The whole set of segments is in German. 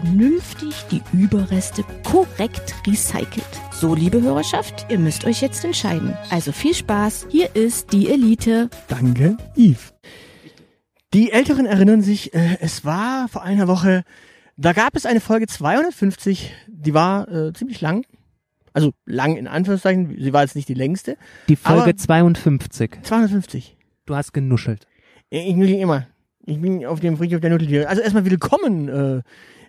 vernünftig die Überreste korrekt recycelt. So, liebe Hörerschaft, ihr müsst euch jetzt entscheiden. Also viel Spaß, hier ist die Elite. Danke, Yves. Die Älteren erinnern sich, äh, es war vor einer Woche, da gab es eine Folge 250, die war äh, ziemlich lang. Also lang in Anführungszeichen, sie war jetzt nicht die längste. Die Folge Aber- 52. 250. Du hast genuschelt. Ich nuschel immer. Ich bin auf dem Friedhof der Nudeltiere. Also erstmal willkommen, äh,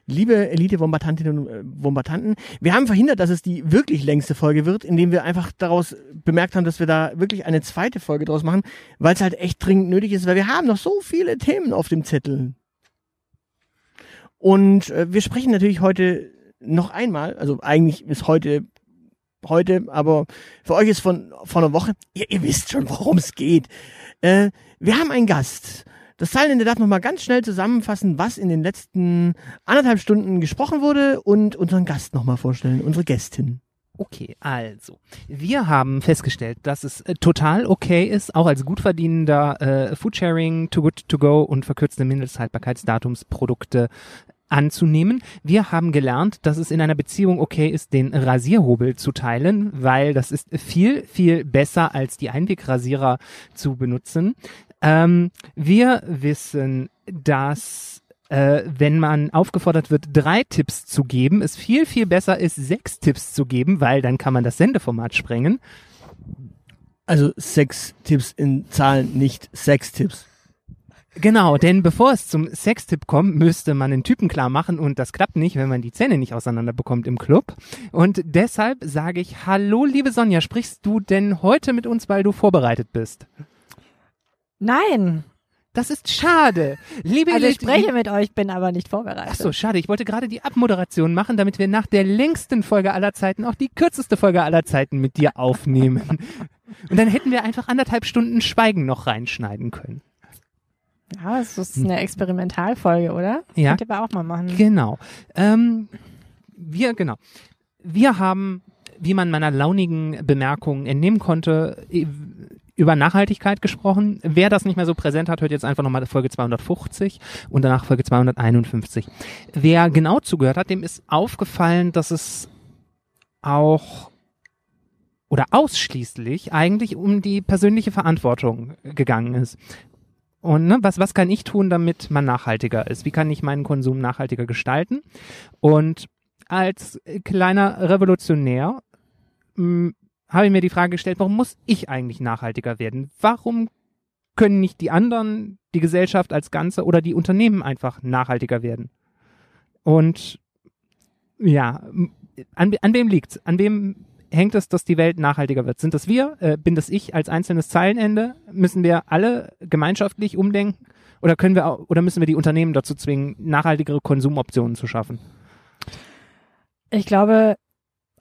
liebe Elite-Bombardantinnen und äh, Bombardanten. Wir haben verhindert, dass es die wirklich längste Folge wird, indem wir einfach daraus bemerkt haben, dass wir da wirklich eine zweite Folge draus machen, weil es halt echt dringend nötig ist, weil wir haben noch so viele Themen auf dem Zettel. Und äh, wir sprechen natürlich heute noch einmal, also eigentlich ist heute heute, aber für euch ist von, von einer Woche, ihr, ihr wisst schon, worum es geht. Äh, wir haben einen Gast. Das Zeilenende darf nochmal ganz schnell zusammenfassen, was in den letzten anderthalb Stunden gesprochen wurde und unseren Gast nochmal vorstellen, unsere Gästin. Okay, also, wir haben festgestellt, dass es äh, total okay ist, auch als gut verdienender äh, Foodsharing, Too Good To Go und verkürzte Mindesthaltbarkeitsdatumsprodukte anzunehmen. Wir haben gelernt, dass es in einer Beziehung okay ist, den Rasierhobel zu teilen, weil das ist viel, viel besser als die Einwegrasierer zu benutzen. Ähm, wir wissen, dass äh, wenn man aufgefordert wird, drei Tipps zu geben, es viel, viel besser ist, sechs Tipps zu geben, weil dann kann man das Sendeformat sprengen. Also Sex-Tipps in Zahlen, nicht Sex-Tipps. Genau, denn bevor es zum Sextipp kommt, müsste man den Typen klar machen und das klappt nicht, wenn man die Zähne nicht auseinander bekommt im Club. Und deshalb sage ich, hallo liebe Sonja, sprichst du denn heute mit uns, weil du vorbereitet bist? Nein, Das ist schade. Liebe also ich spreche mit euch, bin aber nicht vorbereitet. Ach so, schade. Ich wollte gerade die Abmoderation machen, damit wir nach der längsten Folge aller Zeiten auch die kürzeste Folge aller Zeiten mit dir aufnehmen. Und dann hätten wir einfach anderthalb Stunden Schweigen noch reinschneiden können. Ja, das ist eine Experimentalfolge, oder? Ja. Könnt ihr aber auch mal machen. Genau. Ähm, wir, genau. Wir haben, wie man meiner launigen Bemerkung entnehmen konnte, über Nachhaltigkeit gesprochen. Wer das nicht mehr so präsent hat, hört jetzt einfach nochmal Folge 250 und danach Folge 251. Wer genau zugehört hat, dem ist aufgefallen, dass es auch oder ausschließlich eigentlich um die persönliche Verantwortung gegangen ist. Und ne, was, was kann ich tun, damit man nachhaltiger ist? Wie kann ich meinen Konsum nachhaltiger gestalten? Und als kleiner Revolutionär habe ich mir die Frage gestellt, warum muss ich eigentlich nachhaltiger werden? Warum können nicht die anderen, die Gesellschaft als Ganze oder die Unternehmen einfach nachhaltiger werden? Und ja, an, an wem liegt's? An wem hängt es, dass die Welt nachhaltiger wird? Sind das wir? Äh, bin das ich als einzelnes Zeilenende? Müssen wir alle gemeinschaftlich umdenken? Oder können wir auch, oder müssen wir die Unternehmen dazu zwingen, nachhaltigere Konsumoptionen zu schaffen? Ich glaube,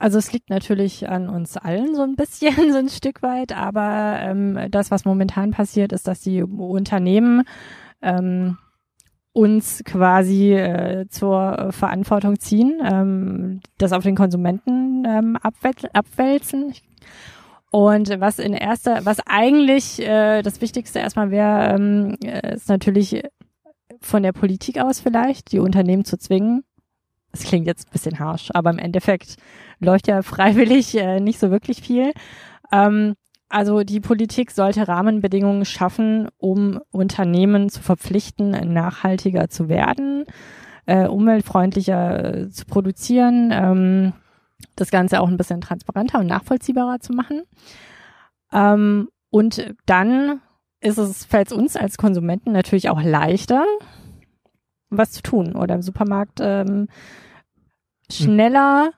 also es liegt natürlich an uns allen so ein bisschen, so ein Stück weit, aber ähm, das, was momentan passiert, ist, dass die Unternehmen ähm, uns quasi äh, zur Verantwortung ziehen, ähm, das auf den Konsumenten ähm, abwäl- abwälzen. Und was in erster, was eigentlich äh, das Wichtigste erstmal wäre, ähm, äh, ist natürlich von der Politik aus vielleicht, die Unternehmen zu zwingen. Das klingt jetzt ein bisschen harsch, aber im Endeffekt läuft ja freiwillig äh, nicht so wirklich viel. Ähm, also die Politik sollte Rahmenbedingungen schaffen, um Unternehmen zu verpflichten, nachhaltiger zu werden, äh, umweltfreundlicher äh, zu produzieren, ähm, das Ganze auch ein bisschen transparenter und nachvollziehbarer zu machen. Ähm, und dann ist es, fällt es uns als Konsumenten natürlich auch leichter, was zu tun oder im Supermarkt ähm, schneller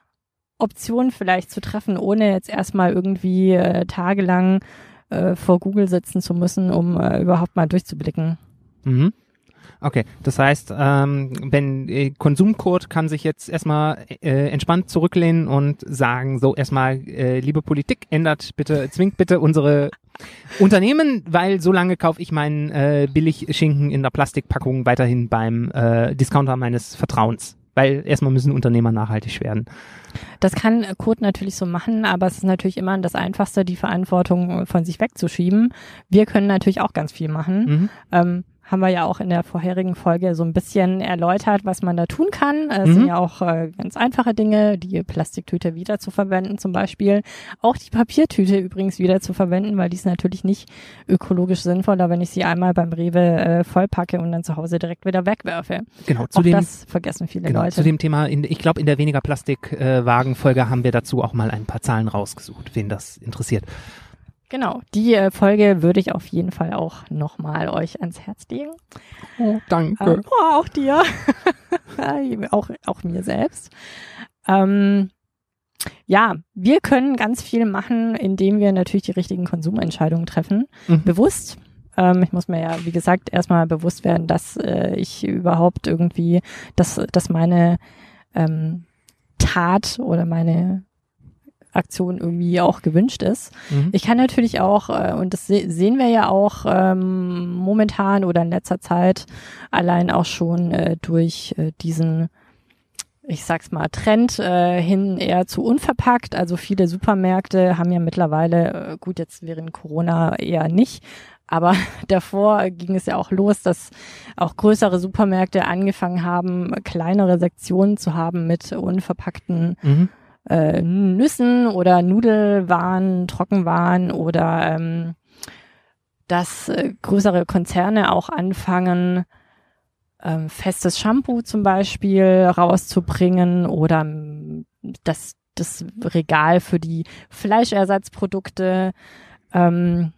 Optionen vielleicht zu treffen, ohne jetzt erstmal irgendwie äh, tagelang äh, vor Google sitzen zu müssen, um äh, überhaupt mal durchzublicken. Mhm. Okay, das heißt, ähm, wenn äh, Konsumcode kann sich jetzt erstmal äh, entspannt zurücklehnen und sagen, so erstmal, äh, liebe Politik, ändert bitte, zwingt bitte unsere Unternehmen, weil so lange kaufe ich meinen äh, Billigschinken in der Plastikpackung weiterhin beim äh, Discounter meines Vertrauens. Weil erstmal müssen Unternehmer nachhaltig werden. Das kann Kurt natürlich so machen, aber es ist natürlich immer das Einfachste, die Verantwortung von sich wegzuschieben. Wir können natürlich auch ganz viel machen. Mhm. Ähm, haben wir ja auch in der vorherigen Folge so ein bisschen erläutert, was man da tun kann. Es Mhm. sind ja auch äh, ganz einfache Dinge, die Plastiktüte wieder zu verwenden zum Beispiel. Auch die Papiertüte übrigens wieder zu verwenden, weil die ist natürlich nicht ökologisch sinnvoller, wenn ich sie einmal beim Rewe äh, vollpacke und dann zu Hause direkt wieder wegwerfe. Genau, zu auch dem, das vergessen viele genau, Leute. zu dem Thema, in, ich glaube, in der weniger Plastikwagen-Folge haben wir dazu auch mal ein paar Zahlen rausgesucht, wen das interessiert. Genau, die äh, Folge würde ich auf jeden Fall auch nochmal euch ans Herz legen. Oh, danke. Ähm, oh, auch dir. auch, auch mir selbst. Ähm, ja, wir können ganz viel machen, indem wir natürlich die richtigen Konsumentscheidungen treffen. Mhm. Bewusst. Ähm, ich muss mir ja, wie gesagt, erstmal bewusst werden, dass äh, ich überhaupt irgendwie, dass, dass meine ähm, Tat oder meine Aktion irgendwie auch gewünscht ist. Mhm. Ich kann natürlich auch, äh, und das se sehen wir ja auch ähm, momentan oder in letzter Zeit, allein auch schon äh, durch äh, diesen, ich sag's mal, Trend äh, hin eher zu unverpackt. Also viele Supermärkte haben ja mittlerweile, äh, gut, jetzt während Corona eher nicht, aber davor ging es ja auch los, dass auch größere Supermärkte angefangen haben, kleinere Sektionen zu haben mit unverpackten Mhm. Äh, Nüssen oder Nudelwaren, Trockenwaren oder ähm, dass äh, größere Konzerne auch anfangen, ähm, festes Shampoo zum Beispiel rauszubringen oder ähm, das, das Regal für die Fleischersatzprodukte ähm,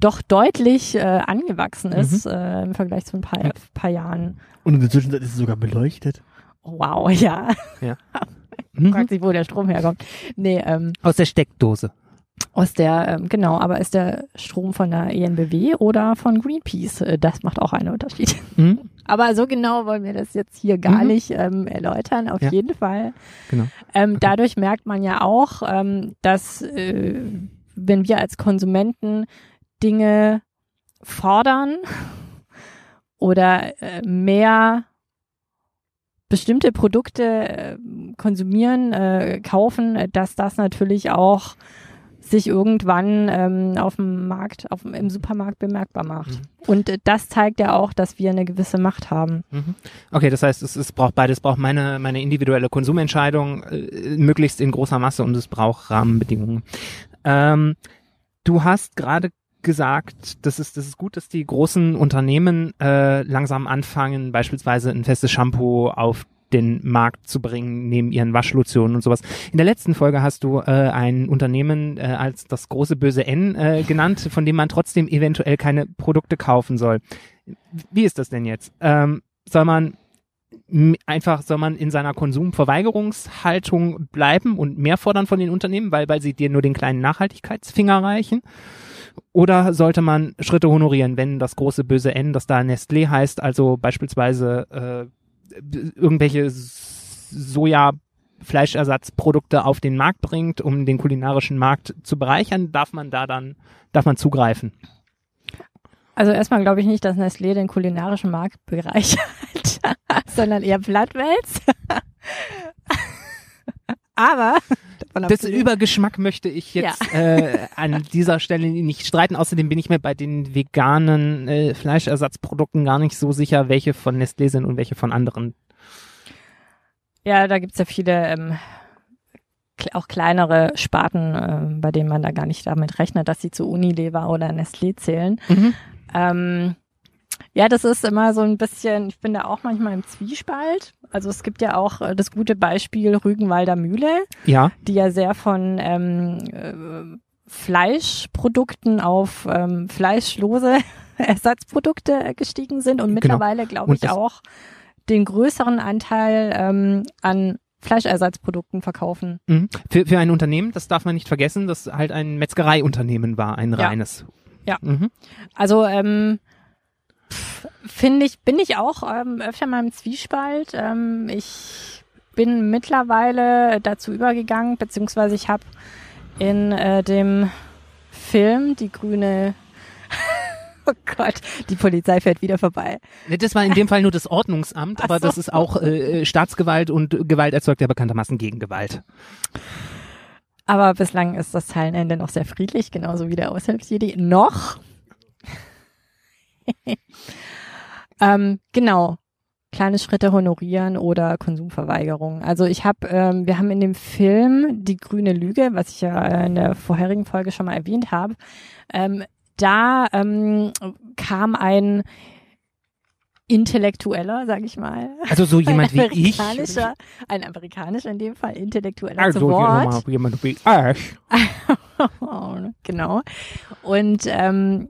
doch deutlich äh, angewachsen ist äh, im Vergleich zu ein paar, Ja. paar Jahren. Und in der Zwischenzeit ist es sogar beleuchtet. Wow, ja. Mhm. Fragt sich, wo der Strom herkommt. Nee, ähm, Aus der Steckdose. Aus der, ähm, genau, aber ist der Strom von der ENBW oder von Greenpeace? Äh, Das macht auch einen Unterschied. Mhm. Aber so genau wollen wir das jetzt hier gar Mhm. nicht ähm, erläutern, auf Ja. jeden Fall. Genau. Ähm, Okay. Dadurch merkt man ja auch, ähm, dass äh, wenn wir als Konsumenten Dinge fordern oder äh, mehr bestimmte Produkte äh, konsumieren, äh, kaufen, äh, dass das natürlich auch sich irgendwann ähm, auf dem Markt, auf, im Supermarkt bemerkbar macht. Mhm. Und äh, das zeigt ja auch, dass wir eine gewisse Macht haben. Mhm. Okay, das heißt, es, es braucht beides, es braucht meine, meine individuelle Konsumentscheidung, äh, möglichst in großer Masse und es braucht Rahmenbedingungen. Ähm, du hast gerade gesagt, das ist, das ist gut, dass die großen Unternehmen äh, langsam anfangen, beispielsweise ein festes Shampoo auf den Markt zu bringen, neben ihren Waschlotionen und sowas. In der letzten Folge hast du äh, ein Unternehmen äh, als das große böse N äh, genannt, von dem man trotzdem eventuell keine Produkte kaufen soll. Wie ist das denn jetzt? Ähm, soll man einfach, soll man in seiner Konsumverweigerungshaltung bleiben und mehr fordern von den Unternehmen, weil, weil sie dir nur den kleinen Nachhaltigkeitsfinger reichen? Oder sollte man Schritte honorieren, wenn das große böse N, das da Nestlé heißt, also beispielsweise äh, irgendwelche S- Soja-Fleischersatzprodukte auf den Markt bringt, um den kulinarischen Markt zu bereichern, darf man da dann, darf man zugreifen? Also erstmal glaube ich nicht, dass Nestlé den kulinarischen Markt bereichert, sondern eher Blattwels. Aber Das abgesehen- Übergeschmack möchte ich jetzt äh, an dieser Stelle nicht streiten. Außerdem bin ich mir bei den veganen äh, Fleischersatzprodukten gar nicht so sicher, welche von Nestlé sind und welche von anderen. Ja, da gibt's ja viele ähm, auch kleinere Sparten, ähm, bei denen man da gar nicht damit rechnet, dass sie zu Unilever oder Nestlé zählen. Ähm, ja, das ist immer so ein bisschen, ich bin da auch manchmal im Zwiespalt. Also es gibt ja auch äh, das gute Beispiel Rügenwalder Mühle, Ja. die ja sehr von ähm, äh, Fleischprodukten auf ähm, fleischlose Ersatzprodukte äh, gestiegen sind und mittlerweile, glaube Und ich, auch den größeren Anteil ähm, an Fleischersatzprodukten verkaufen. Mhm. Für, für ein Unternehmen, das darf man nicht vergessen, das halt ein Metzgereiunternehmen war, ein Ja. reines. Ja. Mhm. Also ähm, finde ich, bin ich auch ähm, öfter mal im Zwiespalt. Ähm, ich bin mittlerweile dazu übergegangen, beziehungsweise ich habe in äh, dem Film die grüne Oh Gott, die Polizei fährt wieder vorbei. Das war in dem Fall nur das Ordnungsamt, aber so. das ist auch äh, Staatsgewalt und Gewalt erzeugt ja bekanntermaßen Gegengewalt. Aber bislang ist das Zeilenende noch sehr friedlich, genauso wie der Aushilfsjedi. Noch. ähm, genau. Kleine Schritte honorieren oder Konsumverweigerung. Also ich habe, ähm, wir haben in dem Film Die grüne Lüge, was ich ja in der vorherigen Folge schon mal erwähnt habe, ähm, da ähm, kam ein Intellektueller, sag ich mal, Also so jemand ein wie ich. amerikanischer, ein amerikanischer in dem Fall Intellektueller Also zu Wort. jemand- jemand wie ich. genau. Und ähm,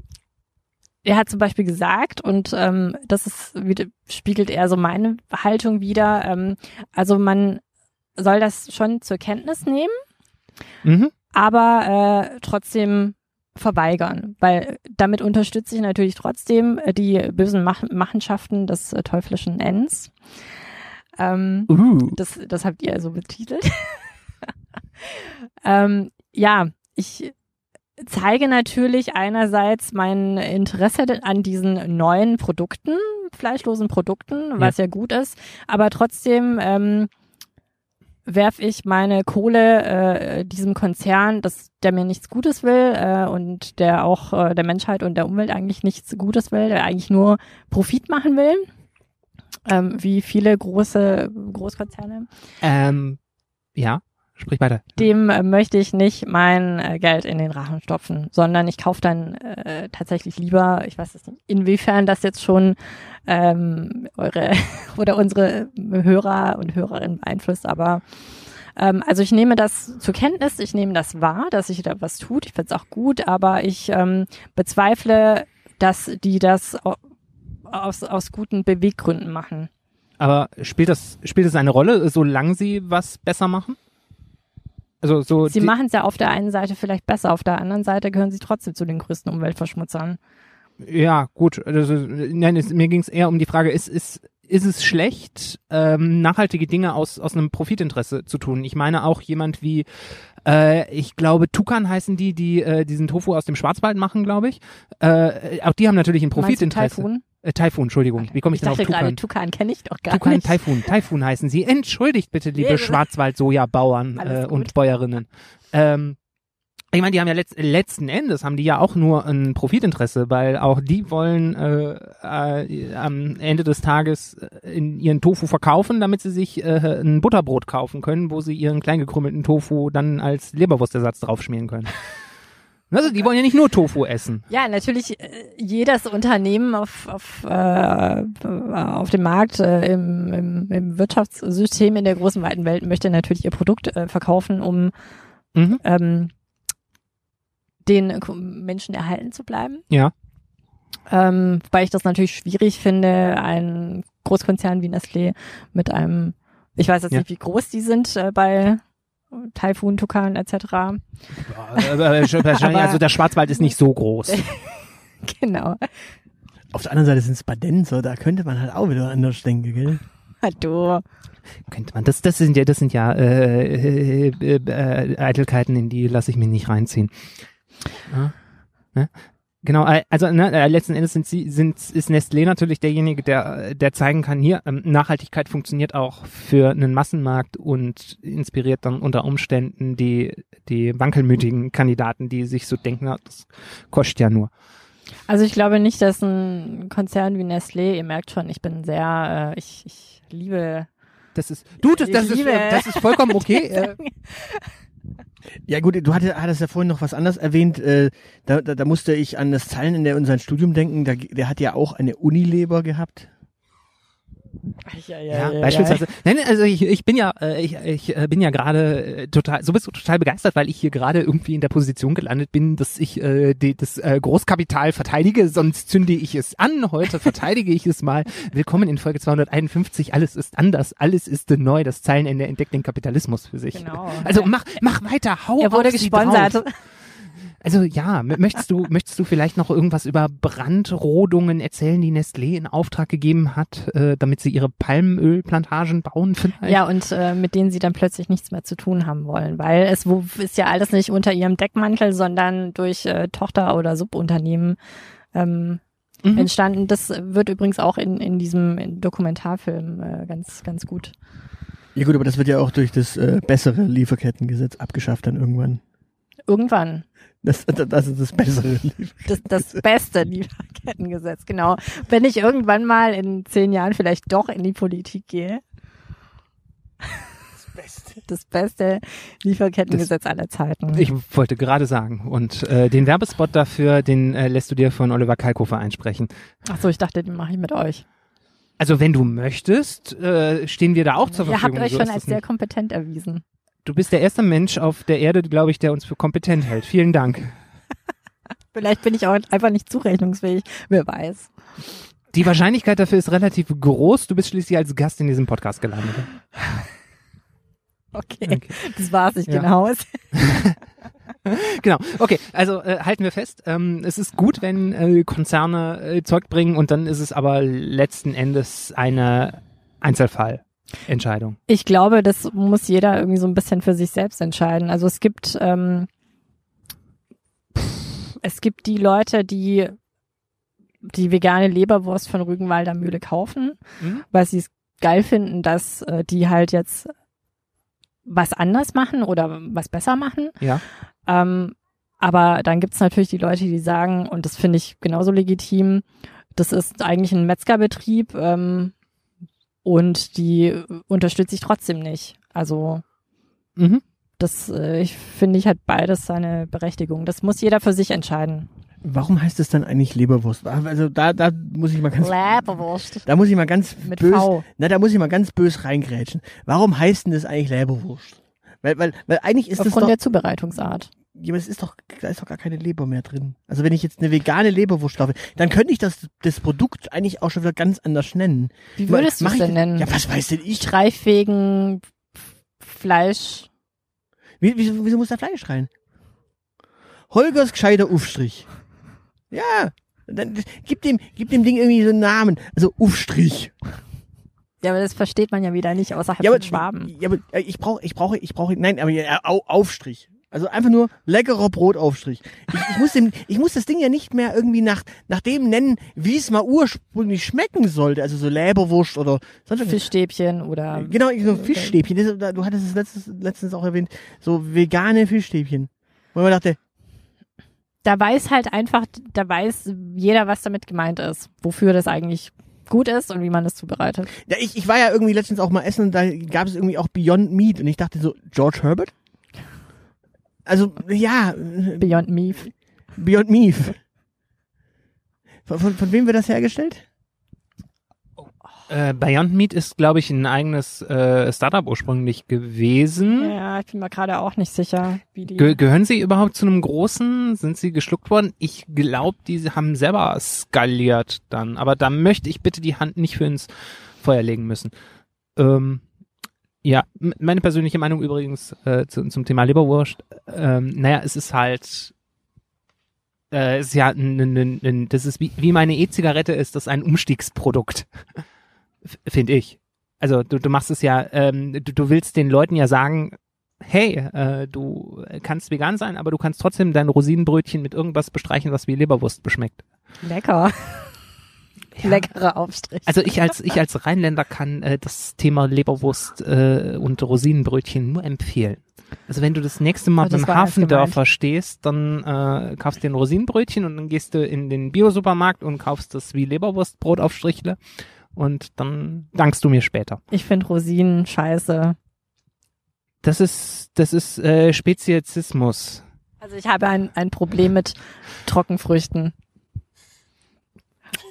er hat zum Beispiel gesagt, und ähm, das ist, wieder- spiegelt eher so meine Haltung wieder, ähm, also man soll das schon zur Kenntnis nehmen, Mhm. aber äh, trotzdem verweigern, weil damit unterstütze ich natürlich trotzdem äh, die bösen Mach Machenschaften des äh, teuflischen Ends. Ähm, Uh. das, das habt ihr also betitelt. ähm, ja, ich zeige natürlich einerseits mein Interesse an diesen neuen Produkten, fleischlosen Produkten, was ja, gut ist, aber trotzdem ähm, werfe ich meine Kohle äh, diesem Konzern, das, der mir nichts Gutes will äh, und der auch äh, der Menschheit und der Umwelt eigentlich nichts Gutes will, der eigentlich nur Profit machen will, ähm, wie viele große Großkonzerne. Ähm, ja, sprich weiter. Dem äh, möchte ich nicht mein äh, Geld in den Rachen stopfen, sondern ich kaufe dann äh, tatsächlich lieber, ich weiß es nicht, inwiefern das jetzt schon ähm, eure oder unsere Hörer und Hörerinnen beeinflusst, aber ähm, also ich nehme das zur Kenntnis, ich nehme das wahr, dass sich da was tut, ich finde es auch gut, aber ich ähm, bezweifle, dass die das au- aus, aus guten Beweggründen machen. Aber spielt das, spielt das eine Rolle, solange sie was besser machen? Also so Sie machen es ja auf der einen Seite vielleicht besser, auf der anderen Seite gehören sie trotzdem zu den größten Umweltverschmutzern. Ja, gut. Also, nein, es, mir ging es eher um die Frage, ist, ist, ist es schlecht, ähm, nachhaltige Dinge aus, aus einem Profitinteresse zu tun? Ich meine auch jemand wie, äh, ich glaube, Tukan heißen die, die äh, diesen Tofu aus dem Schwarzwald machen, glaube ich. Äh, auch die haben natürlich ein Meinst du Profitinteresse. Taifun? Äh, Taifun, Entschuldigung. Wie komme ich, Ich denn auf dachte gerade, Tukan? Kenne ich doch gar Tukan, nicht. Taifun. Taifun heißen sie. Entschuldigt bitte, liebe Nee, Schwarzwald-Soja-Bauern äh, und Bäuerinnen. Ähm, ich meine, die haben ja letzt, letzten Endes haben die ja auch nur ein Profitinteresse, weil auch die wollen äh, äh, am Ende des Tages äh, in ihren Tofu verkaufen, damit sie sich äh, ein Butterbrot kaufen können, wo sie ihren kleingekrümmelten Tofu dann als Leberwurstersatz draufschmieren können. Also die wollen ja nicht nur Tofu essen. Ja, natürlich äh, jedes Unternehmen auf, auf, äh, auf dem Markt, äh, im, im, im Wirtschaftssystem in der großen weiten Welt möchte natürlich ihr Produkt äh, verkaufen, um Mhm. ähm, den Menschen erhalten zu bleiben. Ja. Ähm, weil ich das natürlich schwierig finde, ein Großkonzern wie Nestlé mit einem, ich weiß jetzt Ja. nicht, wie groß die sind äh, bei Taifun, Tukan etc. Also der Schwarzwald ist nicht so groß. genau. Auf der anderen Seite sind es Badenser, da könnte man halt auch wieder anders denken, gell? Hallo. Könnte man. Das, das sind ja, das sind ja äh, äh, äh, äh, Eitelkeiten, in die lasse ich mich nicht reinziehen. Ja, ne? Genau, äh, also ne, äh, letzten Endes sind sie, sind, ist Nestlé natürlich derjenige, der, der zeigen kann, hier, ähm, Nachhaltigkeit funktioniert auch für einen Massenmarkt und inspiriert dann unter Umständen die, die wankelmütigen Kandidaten, die sich so denken, na, das kostet ja nur. Also ich glaube nicht, dass ein Konzern wie Nestlé, ihr merkt schon, ich bin sehr, äh, ich, ich liebe. Das ist, du, das, das, ist, liebe- das ist vollkommen okay. Ja gut, du hattest, ja vorhin noch was anderes erwähnt. Äh, da, da, da musste ich an das Zeilen in der, unserem Studium denken. Da, der hat ja auch eine Unilever gehabt. Ja, Ja, beispielsweise. Nein, also ich, ich bin ja, äh, ich, ich äh, bin ja gerade äh, total, so bist du total begeistert, weil ich hier gerade irgendwie in der Position gelandet bin, dass ich äh, die, das äh, Großkapital verteidige, sonst zünde ich es an. Heute verteidige ich es mal. Willkommen in Folge 251. Alles ist anders, alles ist neu. Das Zeilenende entdeckt den Kapitalismus für sich. Genau. Also mach, mach weiter, hau Er wurde gesponsert. Also ja, möchtest du, möchtest du vielleicht noch irgendwas über Brandrodungen erzählen, die Nestlé in Auftrag gegeben hat, äh, damit sie ihre Palmölplantagen bauen vielleicht? Ja, und äh, mit denen sie dann plötzlich nichts mehr zu tun haben wollen, weil es wo, ist ja alles nicht unter ihrem Deckmantel, sondern durch äh, Tochter- oder Subunternehmen ähm, Mhm. entstanden. Das wird übrigens auch in, in diesem Dokumentarfilm äh, ganz, ganz gut. Ja gut, aber das wird ja auch durch das äh, bessere Lieferkettengesetz abgeschafft dann irgendwann. Irgendwann. Das, das ist das bessere Lieferkettengesetz. Das, das beste Lieferkettengesetz, genau. Wenn ich irgendwann mal in zehn Jahren vielleicht doch in die Politik gehe. Das beste Lieferkettengesetz aller Zeiten. Ich wollte gerade sagen. Und äh, den Werbespot dafür, den äh, lässt du dir von Oliver Kalkofer einsprechen. Ach so, ich dachte, den mache ich mit euch. Also wenn du möchtest, äh, stehen wir da auch zur Ihr Verfügung. habt euch So schon als sehr kompetent erwiesen. Du bist der erste Mensch auf der Erde, glaube ich, der uns für kompetent hält. Vielen Dank. Vielleicht bin ich auch einfach nicht zurechnungsfähig. Wer weiß. Die Wahrscheinlichkeit dafür ist relativ groß. Du bist schließlich als Gast in diesem Podcast gelandet. Okay. Okay. Das war's, ich Ja. gehe Haus. Genau. Okay, also äh, halten wir fest. Ähm, es ist gut, wenn äh, Konzerne äh, Zeug bringen und dann ist es aber letzten Endes eine Einzelfallentscheidung. Ich glaube, das muss jeder irgendwie so ein bisschen für sich selbst entscheiden. Also es gibt, ähm, es gibt die Leute, die die vegane Leberwurst von Rügenwalder Mühle kaufen, Mhm. weil sie es geil finden, dass äh, die halt jetzt was anders machen oder was besser machen. Ja. Ähm, aber dann gibt's natürlich die Leute, die sagen, und das finde ich genauso legitim, das ist eigentlich ein Metzgerbetrieb ähm, und die unterstütze ich trotzdem nicht. Also Mhm. das, äh, ich finde, ich hat beides seine Berechtigung. Das muss jeder für sich entscheiden. Warum heißt es dann eigentlich Leberwurst? Also da, da muss ich mal ganz, Leberwurst. da muss ich mal ganz Mit bös, V. na, da muss ich mal ganz bös reingrätschen. Warum heißt denn das eigentlich Leberwurst? Weil, weil, weil eigentlich ist das Aufgrund doch, der Zubereitungsart. Ja, aber es ist doch, da ist doch gar keine Leber mehr drin. Also wenn ich jetzt eine vegane Leberwurst kaufe, dann könnte ich das, das Produkt eigentlich auch schon wieder ganz anders nennen. Wie würdest du es denn nennen? Ja, was weiß denn ich? Streifwegen Fleisch. Wie, wieso, wieso muss da Fleisch rein? Holgers gescheiter Aufstrich. Ja, dann gib dem, gib dem Ding irgendwie so einen Namen. Also Aufstrich. Ja, aber das versteht man ja wieder nicht außerhalb Ja, aber, von Schwaben. ja, aber ich brauche, ich brauche, ich brauche, nein, aber ja, au, Aufstrich. Also einfach nur leckerer Brotaufstrich. Ich, ich, muss dem, ich muss das Ding ja nicht mehr irgendwie nach, nach dem nennen, wie es mal ursprünglich schmecken sollte. Also so Leberwurst oder sonst. Fischstäbchen oder Genau, so Fischstäbchen. Das, du hattest es letztens, letztens auch erwähnt. So vegane Fischstäbchen. Wo man dachte, da weiß halt einfach, da weiß jeder, was damit gemeint ist, wofür das eigentlich gut ist und wie man das zubereitet. ja, ich, ich war ja irgendwie letztens auch mal essen und da gab es irgendwie auch Beyond Meat und ich dachte so, George Herbert? Also, ja, Beyond Meat. Beyond Meat. Von, von, von wem wird das hergestellt? Äh, Beyond Meat ist, glaube ich, ein eigenes äh, Startup ursprünglich gewesen. Ja, ich bin mir gerade auch nicht sicher, wie die. Ge gehören sie überhaupt zu einem großen? Sind sie geschluckt worden? Ich glaube, die haben selber skaliert dann. Aber da möchte ich bitte die Hand nicht für ins Feuer legen müssen. Ähm, ja, meine persönliche Meinung übrigens äh, zu, zum Thema Leberwurst. Ähm, naja, es ist halt, äh, es ist ja, ein, ein, ein, das ist wie, wie meine E-Zigarette ist, das ist ein Umstiegsprodukt, finde ich. Also du, du machst es ja, ähm, du, du willst den Leuten ja sagen, hey, äh, du kannst vegan sein, aber du kannst trotzdem dein Rosinenbrötchen mit irgendwas bestreichen, was wie Leberwurst beschmeckt. Lecker. Ja. Leckerer Aufstrich. Also ich als ich als Rheinländer kann äh, das Thema Leberwurst äh, und Rosinenbrötchen nur empfehlen. Also wenn du das nächste Mal Oh, beim Hafendörfer stehst, dann äh, kaufst du dir ein Rosinenbrötchen und dann gehst du in den Biosupermarkt und kaufst das wie Leberwurstbrot auf Strichle und dann dankst du mir später. ich finde Rosinen scheiße. Das ist das ist äh, Speziesismus. Also ich habe ein, ein Problem mit Trockenfrüchten.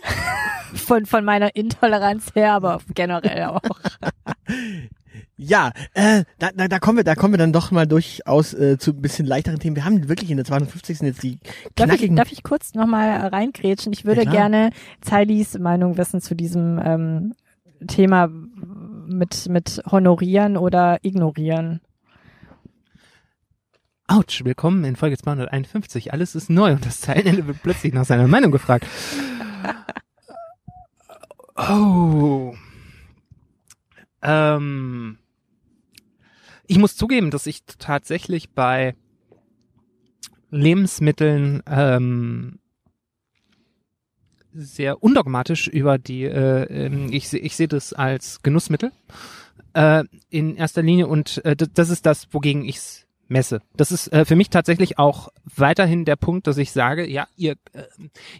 von, von meiner Intoleranz her, aber generell auch. Ja, äh, da, da, da kommen wir, da kommen wir dann doch mal durchaus äh, zu ein bisschen leichteren Themen. Wir haben wirklich in der 250. jetzt die Darf ich, knackigen. darf ich kurz nochmal reingrätschen? Ich würde Ja, gerne Zeilis Meinung wissen zu diesem ähm, Thema mit, mit honorieren oder ignorieren. Autsch, willkommen in Folge 251. Alles ist neu und das Zeilenende wird plötzlich nach seiner Meinung gefragt. Oh. Ähm. Ich muss zugeben, dass ich tatsächlich bei Lebensmitteln ähm, sehr undogmatisch über die, äh, ähm, ich, ich sehe das als Genussmittel äh, in erster Linie und äh, das ist das, wogegen ich's messe. Das ist äh, für mich tatsächlich auch weiterhin der Punkt, dass ich sage, ja, ihr, äh,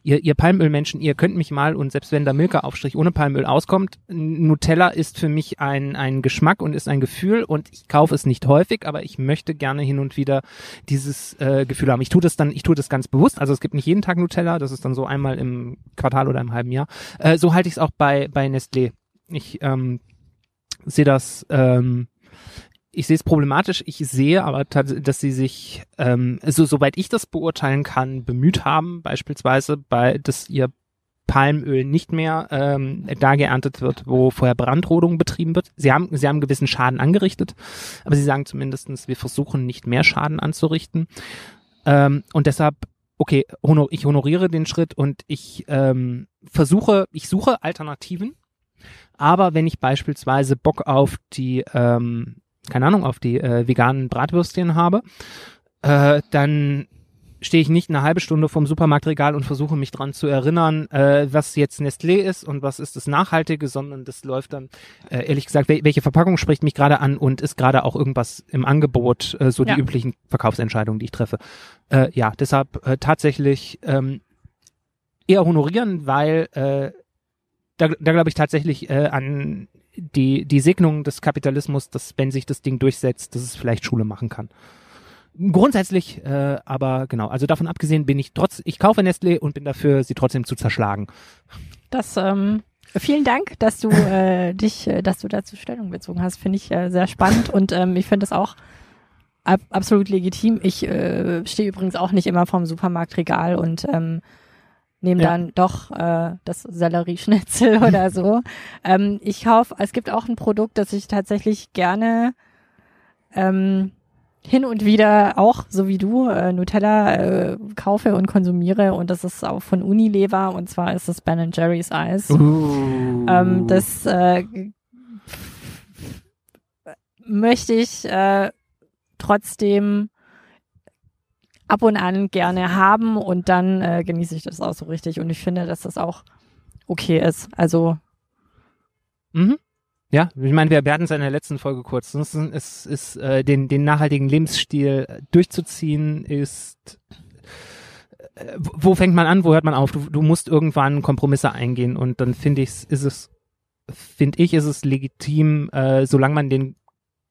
ihr, ihr Palmölmenschen, ihr könnt mich mal und selbst wenn der Milka-Aufstrich ohne Palmöl auskommt, Nutella ist für mich ein, ein Geschmack und ist ein Gefühl und ich kaufe es nicht häufig, aber ich möchte gerne hin und wieder dieses äh, Gefühl haben. Ich tue das dann, ich tue das ganz bewusst. Also es gibt nicht jeden Tag Nutella, das ist dann so einmal im Quartal oder im halben Jahr. Äh, so halte ich es auch bei, bei Nestlé. Ich ähm, sehe das ähm, ich sehe es problematisch. Ich sehe aber, dass sie sich, ähm, so soweit ich das beurteilen kann, bemüht haben, beispielsweise, bei, dass ihr Palmöl nicht mehr ähm, da geerntet wird, wo vorher Brandrodung betrieben wird. Sie haben, sie haben gewissen Schaden angerichtet, aber sie sagen zumindestens, wir versuchen nicht mehr Schaden anzurichten. Ähm, und deshalb, okay, honor, ich honoriere den Schritt und ich ähm, versuche, ich suche Alternativen. Aber wenn ich beispielsweise Bock auf die ähm, keine Ahnung, auf die äh, veganen Bratwürstchen habe, äh, dann stehe ich nicht eine halbe Stunde vorm Supermarktregal und versuche mich dran zu erinnern, äh, was jetzt Nestlé ist und was ist das Nachhaltige, sondern das läuft dann, äh, ehrlich gesagt, wel welche Verpackung spricht mich gerade an und ist gerade auch irgendwas im Angebot, äh, so Ja. die üblichen Verkaufsentscheidungen, die ich treffe. Äh, ja, deshalb äh, tatsächlich ähm, eher honorieren, weil äh, da, da glaube ich tatsächlich äh, an die, die Segnung des Kapitalismus, dass wenn sich das Ding durchsetzt, dass es vielleicht Schule machen kann. Grundsätzlich, äh, aber genau, also davon abgesehen bin ich trotz, ich kaufe Nestlé und bin dafür, sie trotzdem zu zerschlagen. Das, ähm, vielen Dank, dass du äh, dich, äh, dass du dazu Stellung bezogen hast. Finde ich äh, sehr spannend und ähm, ich finde es auch ab, absolut legitim. Ich äh, stehe übrigens auch nicht immer vorm Supermarktregal und ähm, nehme Ja. dann doch äh, das Sellerieschnitzel oder so. Ähm, ich kaufe, es gibt auch ein Produkt, das ich tatsächlich gerne ähm, hin und wieder auch, so wie du, äh, Nutella äh, kaufe und konsumiere und das ist auch von Unilever und zwar ist es Ben Jerry's Eis. Uh. Ähm, das äh, möchte ich äh, trotzdem ab und an gerne haben und dann äh, genieße ich das auch so richtig und ich finde, dass das auch okay ist. Also Mhm. Ja, ich meine, wir, hatten es in der letzten Folge kurz. Es ist, ist äh, den, den nachhaltigen Lebensstil durchzuziehen, ist äh, wo- wo fängt man an, wo hört man auf? Du, du musst irgendwann Kompromisse eingehen und dann finde ich, ist es, finde ich, ist es legitim, äh, solange man den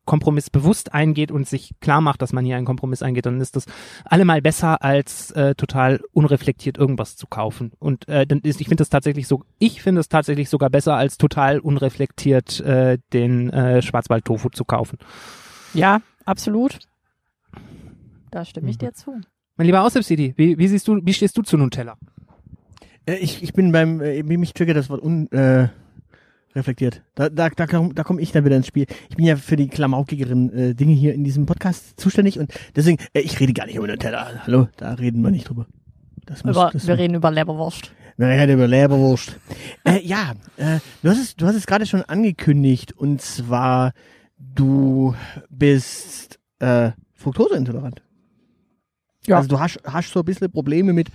Kompromiss bewusst eingeht und sich klar macht, dass man hier einen Kompromiss eingeht, dann ist das allemal besser, als äh, total unreflektiert irgendwas zu kaufen. Und äh, dann ist, ich finde das tatsächlich so, ich finde es tatsächlich sogar besser, als total unreflektiert äh, den äh, Schwarzwald-Tofu zu kaufen. ja, absolut. Da stimme ich Mhm. dir zu. Mein lieber Aushilfs-City, wie, wie siehst du, wie stehst du zu Nutella? Äh, ich, ich bin beim, äh, mich triggert das Wort un, äh, reflektiert. Da, da, da, komm- da komme ich dann wieder ins Spiel. Ich bin ja für die klamaukigeren äh, Dinge hier in diesem Podcast zuständig und deswegen, äh, ich rede gar nicht über Nutella. Hallo, da reden wir nicht drüber. Das muss, Über, das wir reden über Leberwurst. Wir reden über Leberwurst. äh, ja, äh, du hast es, du hast es gerade schon angekündigt und zwar du bist äh, fruktoseintolerant. Ja. Also du hast, hast so ein bisschen Probleme mit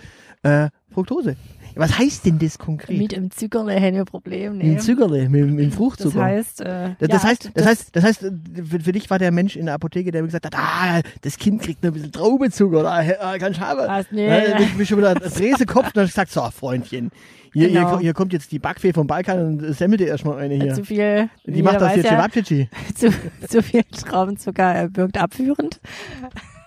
äh, Fructose. Was heißt denn das konkret? Mit dem Zuckerle hätten wir Problem. Mit dem Zuckerle, mit, mit dem Das Fruchtzucker. heißt, äh, das, ja, das heißt, das heißt, das heißt, für, für dich war der Mensch in der Apotheke, der mir gesagt hat, ah, das Kind kriegt nur ein bisschen Traubenzucker, da kannst du haben. Was? Nee, Ja, nee. ich bin schon wieder Drehsekopf und dann ich gesagt, so, Freundchen, hier, Genau. hier, hier kommt jetzt die Backfee vom Balkan und semmelt dir erstmal eine hier. zu viel. die macht das jetzt ja, zu, zu viel Traubenzucker äh, wirkt abführend.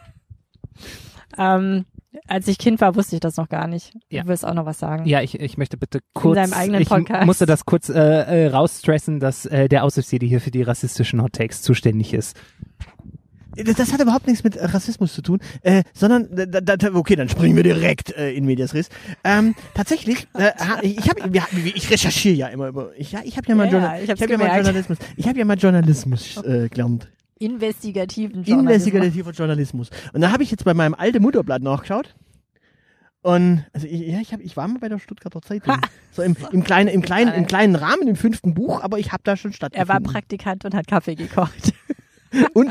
ähm, Als ich Kind war, wusste ich das noch gar nicht. Ja. Du willst auch noch was sagen. Ja, ich, ich möchte bitte kurz. seinem eigenen ich Podcast. musste das kurz äh, äh, rausstressen, dass äh, der Aushilfsjedi hier für die rassistischen Hot Takes zuständig ist. Das, das hat überhaupt nichts mit äh, Rassismus zu tun, äh, sondern, da, da, okay, dann springen wir direkt äh, in Medias Res. Ähm, tatsächlich, äh, ich habe, ich recherchiere ja immer über, ich, ja, ich habe ja mal, Ja, Journal- ja, ich hab's hab ja mal. Journalismus, ich habe ja mal Journalismus äh, gelernt, Investigativen Journalismus. investigativer Journalismus. Und da habe ich jetzt bei meinem alten Mutterblatt nachgeschaut. Und also ich, ja, ich, hab, ich war mal bei der Stuttgarter Zeitung. So im, im, kleinen, im, kleinen, im kleinen Rahmen, im fünften Buch, aber ich habe da schon Er stattgefunden. war Praktikant und hat Kaffee gekocht. und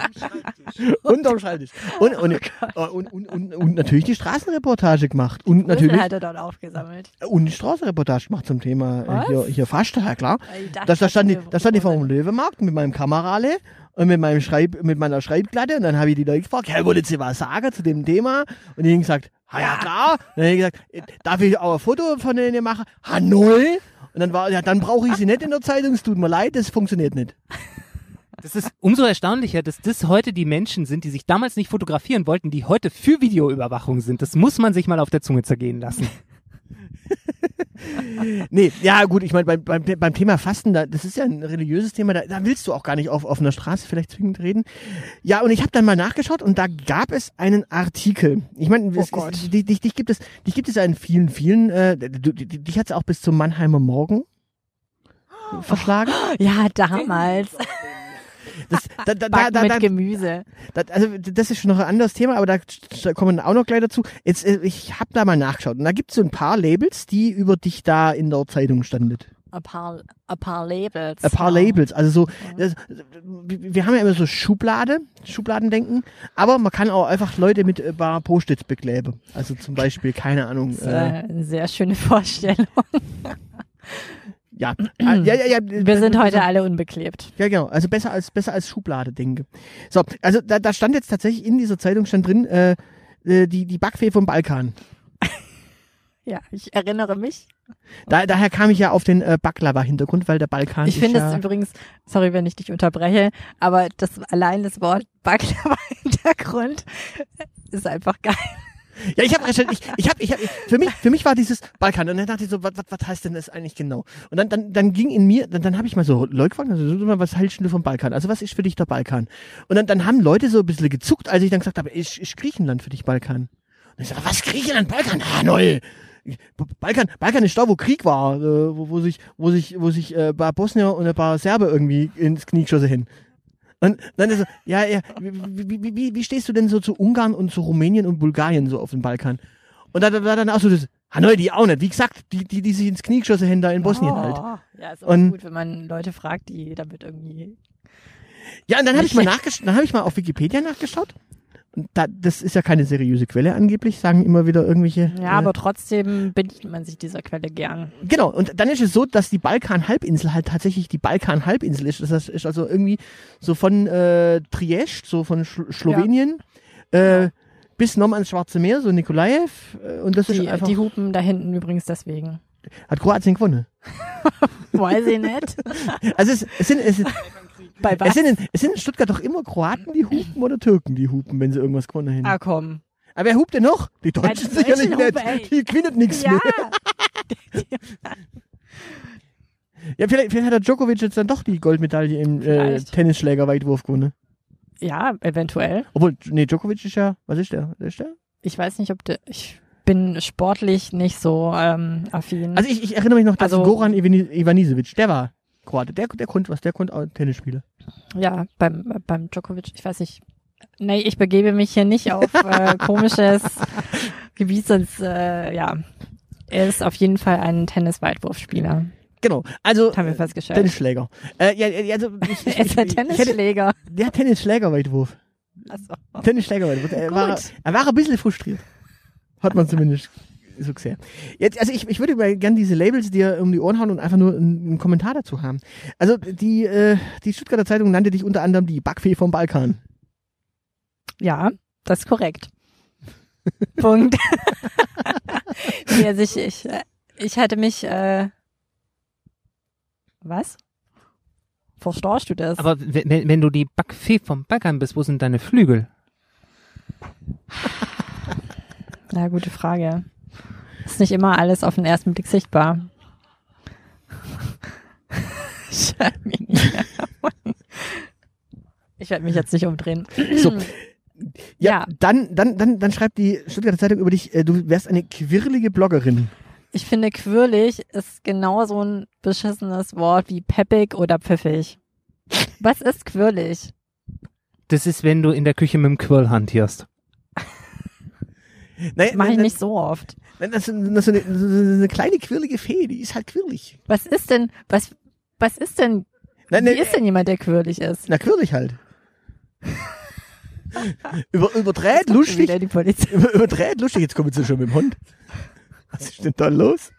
unterm Schreibtisch. Und, und, und, und, und, und natürlich die Straßenreportage gemacht. Und Natürlich hat er dort aufgesammelt. und die Straßenreportage gemacht zum Thema äh, hier, hier fast, ja klar. Da, stand die, da stand ich vor dem Löwemarkt mit meinem Kamerale und mit meinem Schreib, mit meiner Schreibglatte und dann habe ich die Leute gefragt, hey, wollt ihr was sagen zu dem Thema? Und die haben gesagt, ha ja klar. Und dann habe ich gesagt, äh, darf ich auch ein Foto von denen machen? Ha null. Und dann war, ja, dann brauche ich sie nicht in der Zeitung, es tut mir leid, das funktioniert nicht. Das ist umso erstaunlicher, dass das heute die Menschen sind, die sich damals nicht fotografieren wollten, die heute für Videoüberwachung sind. Das muss man sich mal auf der Zunge zergehen lassen. Nee, ja gut, ich meine, beim, beim, beim Thema Fasten, da, das ist ja ein religiöses Thema, da, da willst du auch gar nicht auf, auf einer Straße vielleicht zwingend reden. Ja, und ich habe dann mal nachgeschaut und da gab es einen Artikel. Ich meine, Oh dich, dich, dich gibt es, dich gibt es ja in vielen, vielen, äh, du, dich, dich hat es auch bis zum Mannheimer Morgen verschlagen. Ja, damals. Das, da, da, da, da, mit Gemüse. also das ist schon noch ein anderes Thema, aber da, kommen wir auch noch gleich dazu. Jetzt, äh, ich habe da mal nachgeschaut und da gibt es so ein paar Labels, die über dich da in der Zeitung standet. Ein paar, ein paar Labels. Ein paar Ja. Labels, also so, das, wir wir haben ja immer so Schublade, Schubladendenken, aber man kann auch einfach Leute mit ein paar Post-its bekleben. Also zum Beispiel, keine Ahnung, Das ist äh, äh, eine sehr schöne Vorstellung. ja. Ah, ja, ja, ja. Wir sind heute alle unbeklebt. Ja, genau. Also besser als besser als Schublade denke. So, also da, da stand jetzt tatsächlich in dieser Zeitung stand drin, äh, äh, die, die Backfee vom Balkan. Ja, ich erinnere mich. Da, daher kam ich ja auf den äh, Baklava-Hintergrund, weil der Balkan Ich finde ja, es übrigens, sorry, wenn ich dich unterbreche, aber das allein das Wort Baklava-Hintergrund ist einfach geil. Ja, ich habe ich, ich hab, ich hab, für mich für mich war dieses Balkan und dann dachte ich so, was, was, was heißt denn das eigentlich genau? Und dann dann dann ging in mir, dann, dann habe ich mal so Leute gefragt, also, so, was hältst du vom Balkan? Also was ist für dich der Balkan? Und dann dann haben Leute so ein bisschen gezuckt, als ich dann gesagt habe, ist, ist Griechenland für dich Balkan? Und ich sage, was Griechenland Balkan? Ah, null. Balkan, Balkan ist da, wo Krieg war, äh, wo, wo sich, wo sich, wo sich äh, ein paar Bosnier und ein paar Serbe irgendwie ins Knie geschossen hin. Und dann ist so, ja, ja, wie, wie, wie- wie, stehst du denn so zu Ungarn und zu Rumänien und Bulgarien so auf dem Balkan? Und da war dann auch so das, Hanoi, die auch nicht. Wie gesagt, die, die, die sich ins Knie geschossen haben da in Bosnien halt. Oh, Ja, ist auch Und- gut, wenn man Leute fragt, die damit irgendwie. Ja, und dann habe ich mal nachgeschaut, dann habe ich mal auf Wikipedia nachgeschaut. Da, das ist ja keine seriöse Quelle angeblich, sagen immer wieder irgendwelche. Ja, aber trotzdem bedient man sich dieser Quelle gern. Genau, und dann ist es so, dass die Balkan-Halbinsel halt tatsächlich die Balkan-Halbinsel ist. Das ist also irgendwie so von äh, Triest, so von Sch Slowenien, äh, bis nochmal ans Schwarze Meer, so Nikolaev. Äh, und das Die, ist einfach. die hupen da hinten übrigens deswegen. hat Kroatien gewonnen. Weiß ich nicht. Also es, es, sind, es, sind, Bei es, was? sind in, es sind in Stuttgart doch immer Kroaten, die hupen oder Türken, die hupen, wenn sie irgendwas gewonnen haben. Ah, komm. Aber wer hupt denn noch? Die Deutschen die sicherlich nicht. hupen. Die gewinnen nichts Ja, mehr. Ja, vielleicht, vielleicht hat der Djokovic jetzt dann doch die Goldmedaille im äh. Tennisschlägerweitwurf gewonnen. ja, eventuell. Obwohl, nee, Djokovic ist ja, was ist der? Ist der? Ich weiß nicht, ob der, ich bin sportlich nicht so ähm, affin. Also ich, ich erinnere mich noch, dass Also- Goran Ivani- Ivanisevic, der war Kroate, der, der konnte was, der auch Tennis spielen. ja, beim, beim Djokovic, ich weiß nicht. Nee, ich begebe mich hier nicht auf äh, komisches Gebiet, sonst, äh, ja. Er ist auf jeden Fall ein Tennis-Weitwurfspieler. Genau, also Haben wir festgestellt. Tennisschläger. Äh, ja, ja, also ich, ich, er ist hätte, Tennisschläger. der Tennisschlägerweitwurf. Achso. Tennisschlägerweitwurf. Er war, er war ein bisschen frustriert. Hat man zumindest so gesehen. Jetzt, also ich, ich würde mal gerne diese Labels dir um die Ohren hauen und einfach nur einen, einen Kommentar dazu haben. Also die, äh, die Stuttgarter Zeitung nannte dich unter anderem die Backfee vom Balkan. Ja, das ist korrekt. Punkt. nee, also ich, ich, ich hatte mich, äh, was? Verstehst du das? Aber wenn, wenn wenn du die Backfee vom Balkan bist, wo sind deine Flügel? Na, gute Frage. Ist nicht immer alles auf den ersten Blick sichtbar. Ich werde mich jetzt nicht umdrehen. So. Ja, Ja. Dann, dann, dann, dann schreibt die Stuttgarter Zeitung über dich, äh, du wärst eine quirlige Bloggerin. Ich finde, quirlig ist genauso ein beschissenes Wort wie peppig oder pfiffig. Was ist quirlig? Das ist, wenn du in der Küche mit dem Quirl hantierst. Nein, Mache ich nicht so oft. Nein, Das ist, das ist eine, das ist eine kleine quirlige Fee, die ist halt quirlig. Was ist denn, was, was ist denn, Nein, wie ist denn jemand, der quirlig ist? Na, quirlig halt. Über, überdreht, lustig. Über, überdreht, lustig. Jetzt kommen sie schon mit dem Hund. Was ist denn da los?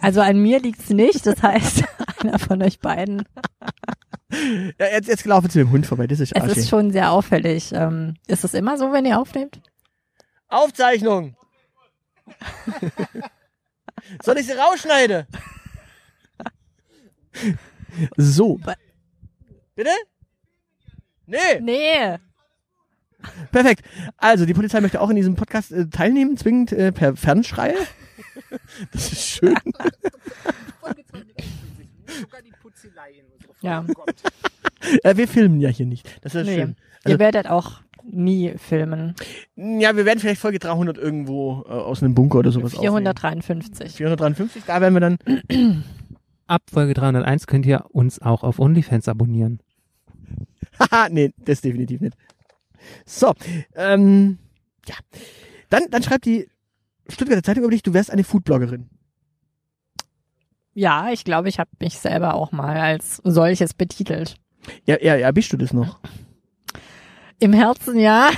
Also an mir liegt's nicht, das heißt, einer von euch beiden. Ja, jetzt, jetzt laufen sie mit dem Hund vorbei. Das ist Es Asche. ist schon sehr auffällig. Ähm, ist es immer so, wenn ihr aufnehmt? Aufzeichnung. Soll ich sie rausschneiden? So. Bitte? Nee. Nee. Perfekt. Also, die Polizei möchte auch in diesem Podcast äh, teilnehmen, zwingend äh, per Fernschreie. Das ist schön. Ja. Äh, wir filmen ja hier nicht. Das ist Nee. schön. ihr Also- werdet auch nie filmen. Ja, wir werden vielleicht Folge 300 irgendwo äh, aus einem Bunker oder sowas aufnehmen. 453. 453, da werden wir dann. Ab Folge 301 könnt ihr uns auch auf OnlyFans abonnieren. Haha, nee, das definitiv nicht. So, ähm, ja. Dann, dann schreibt die Stuttgarter Zeitung über dich, du wärst eine Foodbloggerin. Ja, ich glaube, ich habe mich selber auch mal als solches betitelt. Ja, ja, ja, bist du das noch? Im Herzen ja.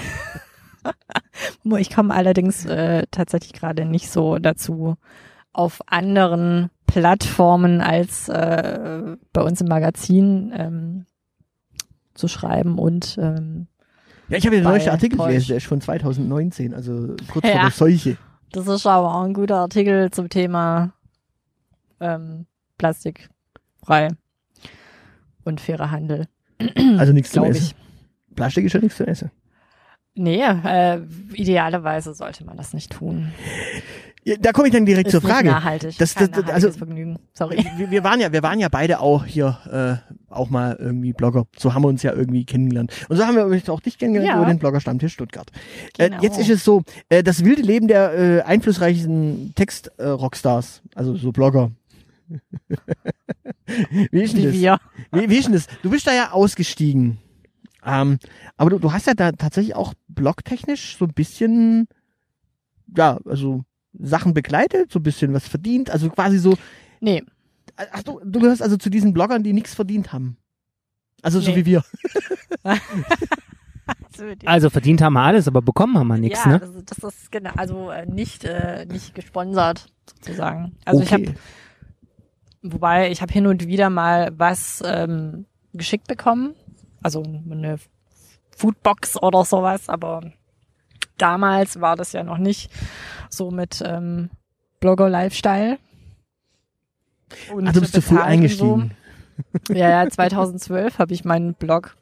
ich komme allerdings äh, tatsächlich gerade nicht so dazu, auf anderen Plattformen als äh, bei uns im Magazin ähm, zu schreiben und ähm, Ja, ich habe ja den neuesten Artikel gelesen, der ist von 2019, also kurz Ja. vor der Seuche. das ist aber auch ein guter Artikel zum Thema ähm, plastikfrei und fairer Handel, Also nichts glaube Essen. Plastik ist ja nichts zu essen. Nee, äh, idealerweise sollte man das nicht tun. Ja, da komme ich dann direkt Ist zur Frage. nachhaltig. Das- das- nachhaltiges also- Vergnügen. Sorry. Wir, wir waren ja, wir waren ja beide auch hier, äh, auch mal irgendwie Blogger. So haben wir uns ja irgendwie kennengelernt. Und so haben wir übrigens auch dich kennengelernt Ja. über den Blogger-Stammtisch Stuttgart. Äh, Genau. jetzt ist es so, äh, das wilde Leben der äh, einflussreichsten Text-Rockstars, also so Blogger. wie ist denn das? Wie, wie ist denn das? Du bist da ja ausgestiegen. Ähm, aber du, du hast ja da tatsächlich auch blogtechnisch so ein bisschen, ja, also Sachen begleitet, so ein bisschen was verdient, also quasi so, Nee, ach du, du gehörst also zu diesen Bloggern, die nichts verdient haben. Also so Nee. wie wir. Also verdient haben wir alles, aber bekommen haben wir nichts, ja, ne? das, das ist genau, also äh, nicht äh, nicht gesponsert sozusagen. Also ich habe, wobei ich habe hin und wieder mal was ähm, geschickt bekommen, also eine Foodbox oder sowas, aber damals war das ja noch nicht so mit ähm, Blogger Lifestyle. Und Ach, du bist zu früh und so. eingestiegen. Ja, ja, 2012 habe ich meinen Blog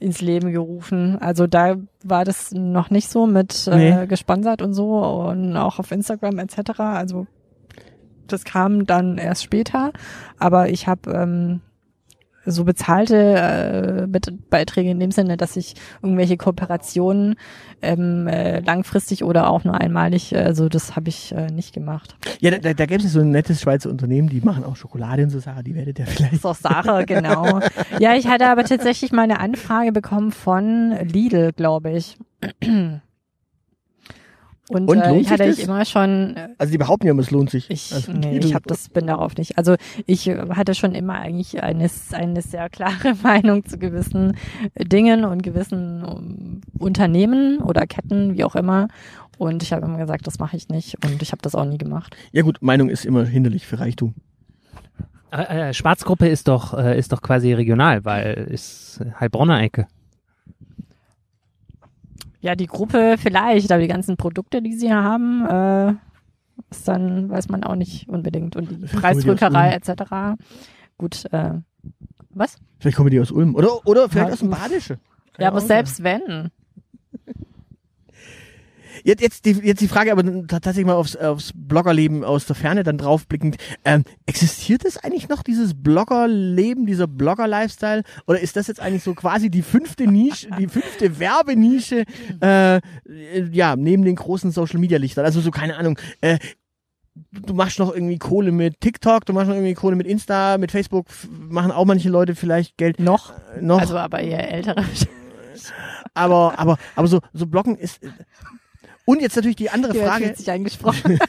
ins Leben gerufen. Also da war das noch nicht so mit äh, Nee. gesponsert und so und auch auf Instagram etc. Also das kam dann erst später. Aber ich habe ähm, so bezahlte äh, mit Beiträge in dem Sinne, dass ich irgendwelche Kooperationen ähm, äh, langfristig oder auch nur einmalig, äh, also das habe ich äh, nicht gemacht. Ja, da, da, da gäbe es so ein nettes Schweizer Unternehmen, die machen auch Schokolade und so Sachen, die werdet ihr vielleicht. ist auch Sache, genau. Ja, ich hatte aber tatsächlich mal eine Anfrage bekommen von Lidl, glaube ich. Und, Und äh, hatte das? ich immer schon, äh, Also die behaupten ja es lohnt sich. ich, also, nee, ich habe das bin darauf nicht. Also ich äh, hatte schon immer eigentlich eine, eine sehr klare Meinung zu gewissen Dingen und gewissen um, Unternehmen oder Ketten, wie auch immer. Und ich habe immer gesagt, das mache ich nicht. Und ich habe das auch nie gemacht. Ja gut, Meinung ist immer hinderlich für Reichtum. Äh, äh, Schwarzgruppe ist doch, äh, ist doch quasi regional, weil ist Heilbronner Ecke. Ja, die Gruppe vielleicht, aber die ganzen Produkte, die sie hier haben, äh, ist dann, weiß man auch nicht unbedingt. Und die Preisdrückerei etc. Gut, äh, was? Vielleicht kommen die aus Ulm. Oder, oder vielleicht Ja, aus dem. Badische. Kann Ja, aber auch selbst wenn. Jetzt, jetzt, die, jetzt die Frage aber tatsächlich mal aufs, aufs Bloggerleben aus der Ferne dann draufblickend. Ähm, existiert es eigentlich noch, dieses Bloggerleben, dieser Blogger-Lifestyle? Oder ist das jetzt eigentlich so quasi die fünfte Nische, die fünfte Werbenische, äh, ja, neben den großen Social-Media-Lichtern? Also so, keine Ahnung, äh, du machst noch irgendwie Kohle mit TikTok, du machst noch irgendwie Kohle mit Insta, mit Facebook, machen auch manche Leute vielleicht Geld. Noch? Äh, noch. Also aber eher ältere. aber, aber, aber so, so Bloggen ist, und jetzt natürlich die andere Frage. fühlt sich angesprochen.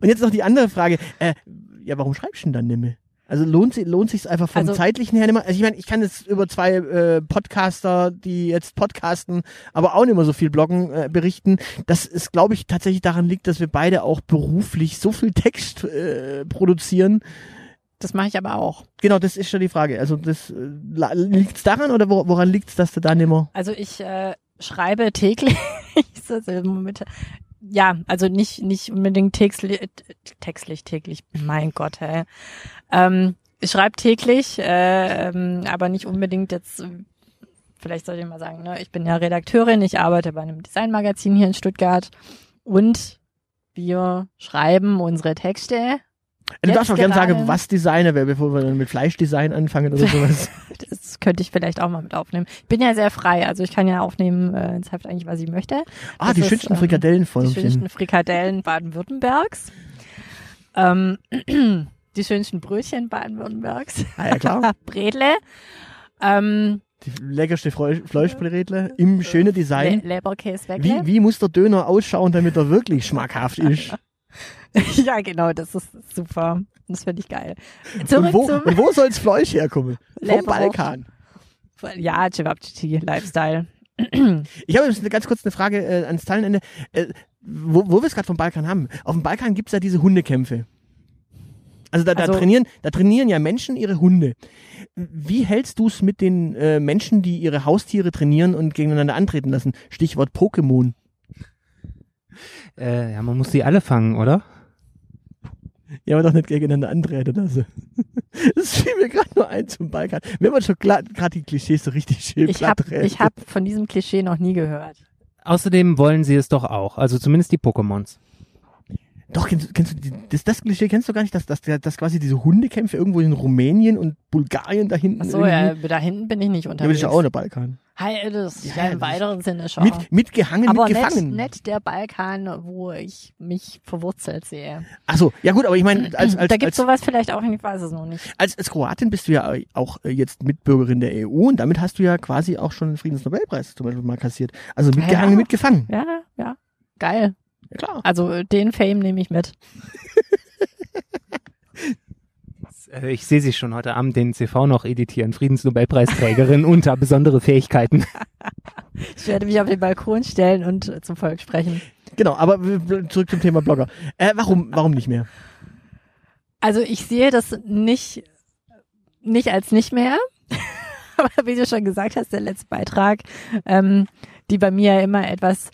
Und jetzt noch die andere Frage. Äh, ja, warum schreibst du denn dann nimmer? Also lohnt, si- lohnt sich einfach vom Also- zeitlichen her nimmer? Also ich meine, ich kann jetzt über zwei äh, Podcaster, die jetzt podcasten, aber auch nicht mehr so viel bloggen, äh, berichten. Das ist, glaube ich, tatsächlich daran liegt, dass wir beide auch beruflich so viel Text äh, produzieren. Das mache ich aber auch. Genau, das ist schon die Frage. Also das äh, liegt es daran oder wo, woran liegt es, dass du da nimmer? Also ich äh, schreibe täglich. Ja, also nicht nicht unbedingt täglich, textlich täglich. Mein Gott, hey. Ähm, ich schreibe täglich, äh, aber nicht unbedingt jetzt. Vielleicht sollte ich mal sagen, ne? ich bin ja Redakteurin, ich arbeite bei einem Designmagazin hier in Stuttgart und wir schreiben unsere Texte. Du darfst auch gerne sagen, was Designer wäre, bevor wir dann mit Fleischdesign anfangen oder sowas. Das könnte ich vielleicht auch mal mit aufnehmen. Ich bin ja sehr frei, also ich kann ja aufnehmen äh, ins Heft eigentlich, was ich möchte. ah, Das die ist, schönsten ähm, Frikadellen von Die schönsten Frikadellen Baden-Württembergs. Ähm, die schönsten Brötchen Baden-Württembergs. Ah ja, klar. Bredle. Ähm, Die leckerste Fleischbrätle im schönen Le Design. Leberkäse Wie, wie muss der Döner ausschauen, damit er wirklich schmackhaft ist? ja, genau, das ist super. Das finde ich geil. Zurück Und wo, zum und wo soll's Fleisch herkommen? Vom. Balkan. ja, Cevapcici Lifestyle. Ich habe ganz kurz eine Frage äh, ans Teilenende. Äh, wo wo wir es gerade vom Balkan haben. Auf dem Balkan gibt's ja diese Hundekämpfe. Also da, da, Also- trainieren, da trainieren ja Menschen ihre Hunde. Wie hältst du es mit den äh, Menschen, die ihre Haustiere trainieren und gegeneinander antreten lassen? Stichwort Pokémon. Äh, ja, man muss die alle fangen, oder? Ja, aber doch nicht gegeneinander antreten lassen. Das fiel mir gerade nur ein zum Balkan. Wenn man schon gerade die Klischees so richtig schön Ich habe ich hab von diesem Klischee noch nie gehört. Außerdem wollen sie es doch auch. Also zumindest die Pokémons. Doch, kennst, kennst du das, das Klischee kennst du gar nicht, dass, dass, dass quasi diese Hundekämpfe irgendwo in Rumänien und Bulgarien da hinten Achso, ja, da hinten bin ich nicht unterwegs. ist ja auch der Balkan. Hi, das Ja, ja, im weiteren Sinne schon. Mit, mitgehangen, aber mitgefangen. nicht der Balkan, wo ich mich verwurzelt sehe. Achso, ja gut, aber ich meine, als, als, da gibt's als, sowas vielleicht auch, ich weiß es noch nicht. als, als Kroatin bist du ja auch äh, jetzt Mitbürgerin der EU und damit hast du ja quasi auch schon den Friedensnobelpreis zum Beispiel mal kassiert. Also mitgehangen, Ja. mitgefangen. Ja, ja, geil. Ja klar. Also den Fame nehme ich mit. Äh, Ich sehe sie schon heute Abend den CV noch editieren. Friedensnobelpreisträgerin unter besondere Fähigkeiten. Ich werde mich auf den Balkon stellen und äh, zum Volk sprechen. Genau, aber wir- zurück zum Thema Blogger. Äh, warum, warum nicht mehr? Also ich sehe das nicht, nicht als nicht mehr. Aber wie du schon gesagt hast, der letzte Beitrag, ähm, die bei mir ja immer etwas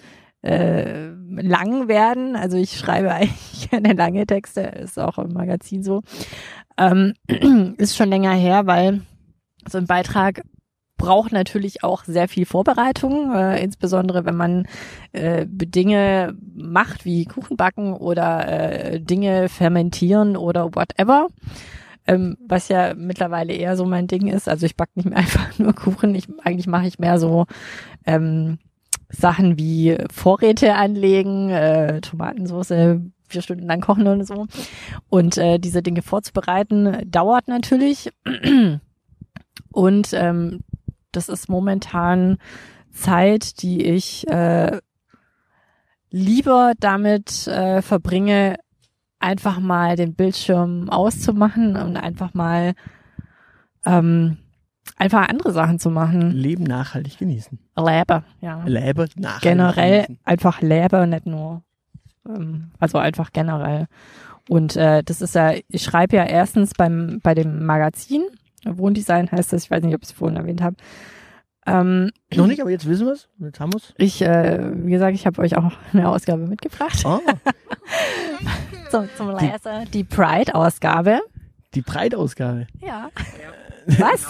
äh, lang werden. Also ich schreibe eigentlich gerne lange Texte, ist auch im Magazin so. Ähm, ist schon länger her, weil so ein Beitrag braucht natürlich auch sehr viel Vorbereitung, äh, insbesondere wenn man äh, Dinge macht wie Kuchen backen oder äh, Dinge fermentieren oder whatever. Ähm, was ja mittlerweile eher so mein Ding ist. Also ich back nicht mehr einfach nur Kuchen. Ich, eigentlich mache ich mehr so ähm, Sachen wie Vorräte anlegen, äh, Tomatensauce vier Stunden lang kochen und so. Und äh, diese Dinge vorzubereiten, dauert natürlich. Und ähm, das ist momentan Zeit, die ich äh, lieber damit äh, verbringe, einfach mal den Bildschirm auszumachen und einfach mal ähm, einfach andere Sachen zu machen. Leben nachhaltig genießen. Lebe, ja. Leben nachhaltig Generell genießen. einfach Lebe, nicht nur. Ähm, also einfach generell. Und äh, das ist ja, ich schreibe ja erstens beim bei dem Magazin, Wohndesign heißt das, ich weiß nicht, ob ich es vorhin erwähnt habe. Ähm, Noch nicht, aber jetzt wissen wir es. Jetzt haben wir es. ich, äh, wie gesagt, ich habe euch auch eine Ausgabe mitgebracht Oh, zum, zum Lesen. Die Pride-Ausgabe. die Breitausgabe. Ja. Was?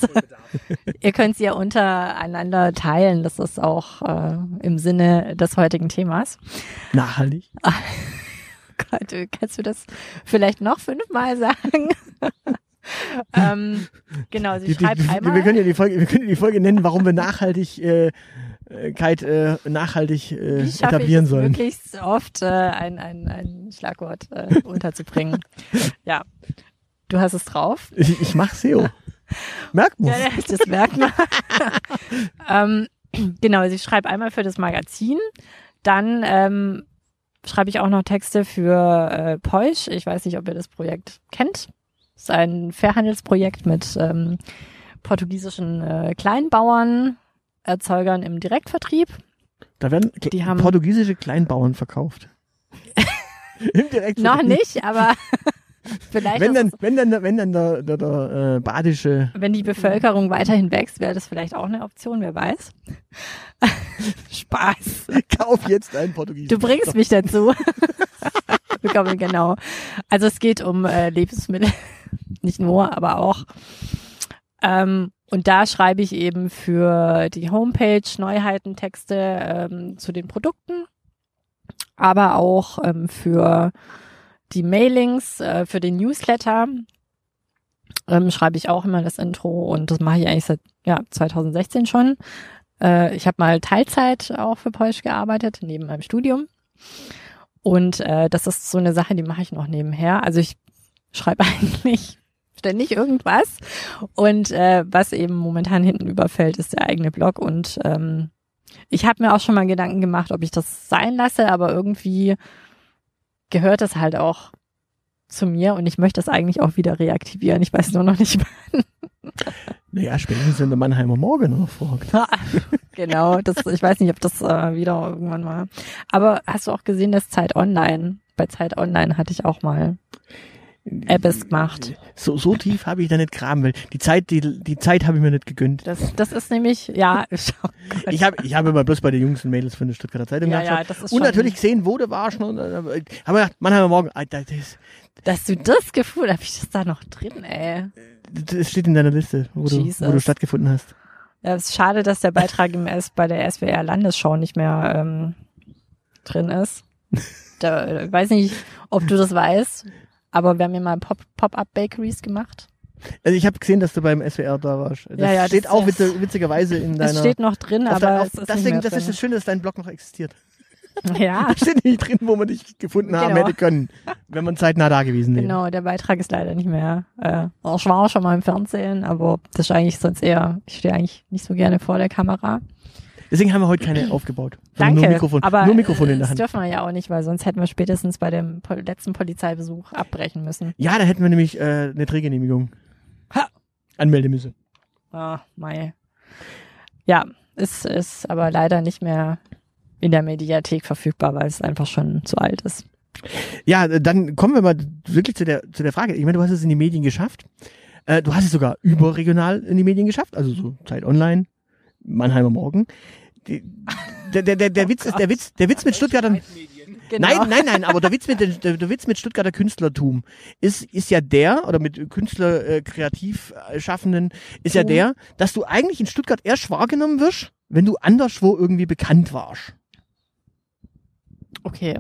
Ihr könnt sie ja untereinander teilen. Das ist auch äh, im Sinne des heutigen Themas. Nachhaltig. Gott, kannst du das vielleicht noch fünfmal sagen? ähm, genau, sie Die, schreibt die, einmal. wir können ja die Folge, wir können ja die Folge nennen, warum wir nachhaltig, äh, äh, nachhaltig äh, Wie etablieren ich es sollen. möglichst oft äh, ein, ein, ein Schlagwort äh, unterzubringen. ja. Du hast es drauf. Ich, ich mach SEO. Merkt man. Ja, das merkt man. ähm, genau, sie schreibt einmal für das Magazin, dann ähm, schreibe ich auch noch Texte für äh, Peusch. Ich weiß nicht, ob ihr das Projekt kennt. Das ist ein Fairhandelsprojekt mit ähm, portugiesischen äh, Kleinbauern, Erzeugern im Direktvertrieb. Da werden Die haben- portugiesische Kleinbauern verkauft. Im Direktvertrieb. Noch nicht, aber vielleicht, Wenn dann, wenn dann, wenn dann der, der, der äh, badische, wenn die Bevölkerung weiterhin wächst, wäre das vielleicht auch eine Option, wer weiß. Spaß. kauf jetzt einen Portugiesen. Du bringst mich dazu. Bekommen genau. Also es geht um äh, Lebensmittel, nicht nur, aber auch. Ähm, und da schreibe ich eben für die Homepage Neuheiten, Texte ähm, zu den Produkten, aber auch ähm, für die Mailings, äh, für den Newsletter ähm, schreibe ich auch immer das Intro und das mache ich eigentlich seit ja, 2016 schon. Äh, ich habe mal Teilzeit auch für Polsch gearbeitet, neben meinem Studium. Und äh, das ist so eine Sache, die mache ich noch nebenher. Also ich schreibe eigentlich ständig irgendwas. Und äh, was eben momentan hinten überfällt, ist der eigene Blog. Und ähm, ich habe mir auch schon mal Gedanken gemacht, ob ich das sein lasse, aber irgendwie gehört das halt auch zu mir und ich möchte das eigentlich auch wieder reaktivieren. Ich weiß nur noch nicht, Naja, spätestens wenn der Mannheimer Morgen noch folgt. genau, das, ich weiß nicht, ob das äh, wieder irgendwann mal. Aber hast du auch gesehen, dass Zeit Online, bei Zeit Online hatte ich auch mal Apps gemacht. So, so tief habe ich da nicht graben will. Die Zeit, die, die Zeit habe ich mir nicht gegönnt. Das, das ist nämlich, ja, schau, Ich habe ich habe mal bloß bei den Jungs und Mädels von der Stuttgarter Zeitung ja, ja, das ist Und natürlich gesehen, wo du warst. Und, äh, haben wir gedacht, Mannheimer Morgen, Alter, das, dass du das Gefühl, habe ich das da noch drin, ey. das steht in deiner Liste, wo du, wo du stattgefunden hast. Ja, es ist schade, dass der Beitrag im S bei der SWR Landesschau nicht mehr ähm, drin ist. Da, äh, weiß nicht, ob du das weißt, aber wir haben ja mal Pop- Pop-Up-Bakeries gemacht. Also ich habe gesehen, dass du beim SWR da warst. Das Ja, ja, das steht auch ist- witz, witzigerweise in deiner... Es steht noch drin, aber dein- auf, ist deswegen, das ist das Schöne, dass dein Blog noch existiert. Ja, Da steht nicht drin, wo man dich gefunden haben Genau. hätte können, wenn man zeitnah da gewesen wäre. genau, der Beitrag ist leider nicht mehr. Äh, ich war schon mal im Fernsehen, aber das ist eigentlich sonst eher, ich stehe eigentlich nicht so gerne vor der Kamera. Deswegen haben wir heute keine aufgebaut. Danke, Nur Mikrofon, aber nur Mikrofon in der das Hand. dürfen wir ja auch nicht, weil sonst hätten wir spätestens bei dem letzten Polizeibesuch abbrechen müssen. Ja, da hätten wir nämlich äh, eine Drehgenehmigung Ha. anmelden müssen. Ah, mei. Ja, es ist aber leider nicht mehr in der Mediathek verfügbar, weil es einfach schon zu alt ist. Ja, dann kommen wir mal wirklich zu der, zu der Frage. Ich meine, du hast es in die Medien geschafft. Äh, du hast es sogar überregional in die Medien geschafft, also so Zeit Online, Mannheimer Morgen. Die, der, der, der, der Witz ist, der Witz, der Witz mit Stuttgartern. Genau. Nein, nein, nein, aber der Witz mit, der, der Witz mit Stuttgarter Künstlertum ist, ist ja der, oder mit Künstler, äh, Kreativschaffenden, ist ja Tum. der, dass du eigentlich in Stuttgart erst wahrgenommen wirst, wenn du anderswo irgendwie bekannt warst. Okay.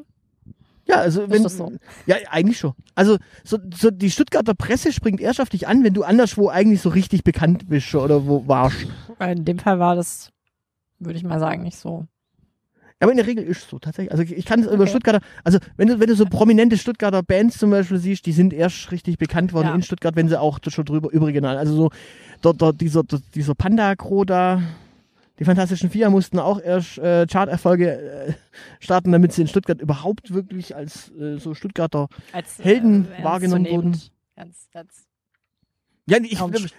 Ja, also wenn, das so? ja, eigentlich schon. Also so, so die Stuttgarter Presse springt erst auf dich an, wenn du anderswo eigentlich so richtig bekannt bist oder wo warst. In dem Fall war das, würde ich mal sagen, nicht so. Aber in der Regel ist es so tatsächlich. Also ich, kann es über Okay. Stuttgarter, also wenn du wenn du so prominente Stuttgarter Bands zum Beispiel siehst, die sind erst richtig bekannt worden Ja. in Stuttgart, wenn sie auch schon drüber überregional. Also so dort, dort dieser dort, dieser Panda Kro da, die Fantastischen Vier mussten auch erst äh, Charterfolge äh, starten, damit sie in Stuttgart überhaupt wirklich als äh, so Stuttgarter Als, Helden äh, wahrgenommen ernstzunehmend. Ganz, ganz. Ja, ich, sch-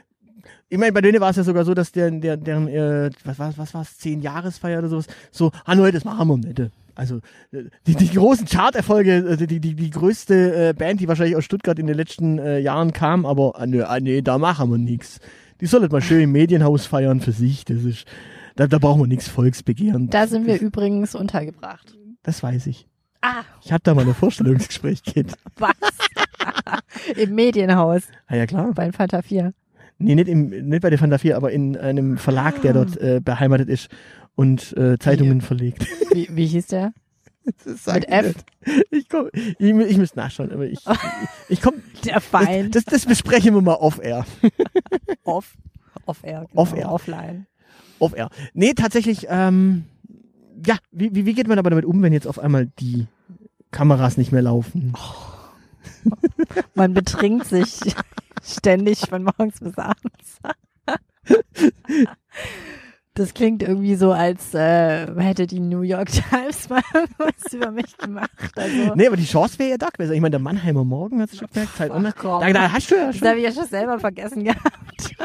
ich meine, bei denen war es ja sogar so, dass der, der, deren, äh, was war was war's, zehn Jahresfeier oder sowas, so, ah, nee, das machen wir nicht. Also, äh, die, die großen Charterfolge, also die, die, die größte äh, Band, die wahrscheinlich aus Stuttgart in den letzten äh, Jahren kam, aber, ah, nee, ah, nee, da machen wir nix. Die sollen mal schön im Medienhaus feiern für sich, das ist, da, da brauchen wir nichts Volksbegehren. Da sind wir übrigens untergebracht. Das weiß ich. Ah, Ich habe da mal ein Vorstellungsgespräch gehabt. was? Im Medienhaus Ah ja, klar. bei Fanta 4. Nee, nicht, im, nicht bei der Fanta 4, aber in einem Verlag, der dort äh, beheimatet ist und äh, Zeitungen verlegt. Wie, wie hieß der? Das Mit ich F? Ich, komm, ich, ich muss nachschauen, aber ich, ich komm, Der Feind. das, das besprechen wir mal off-air. Off. Off-air. Genau. Off-air. Offline. Off-air. Nee, tatsächlich, ähm, ja, wie, wie, wie geht man aber damit um, wenn jetzt auf einmal die Kameras nicht mehr laufen? Man betrinkt sich ständig von morgens bis abends. Das klingt irgendwie so, als äh, hätte die New York Times mal was über mich gemacht. Also, Nee, aber die Chance wäre ja da gewesen. Ich meine, der Mannheimer Morgen hat schon gemerkt, Zeit Online. Da, da hast du ja das schon. habe ich ja schon selber vergessen gehabt.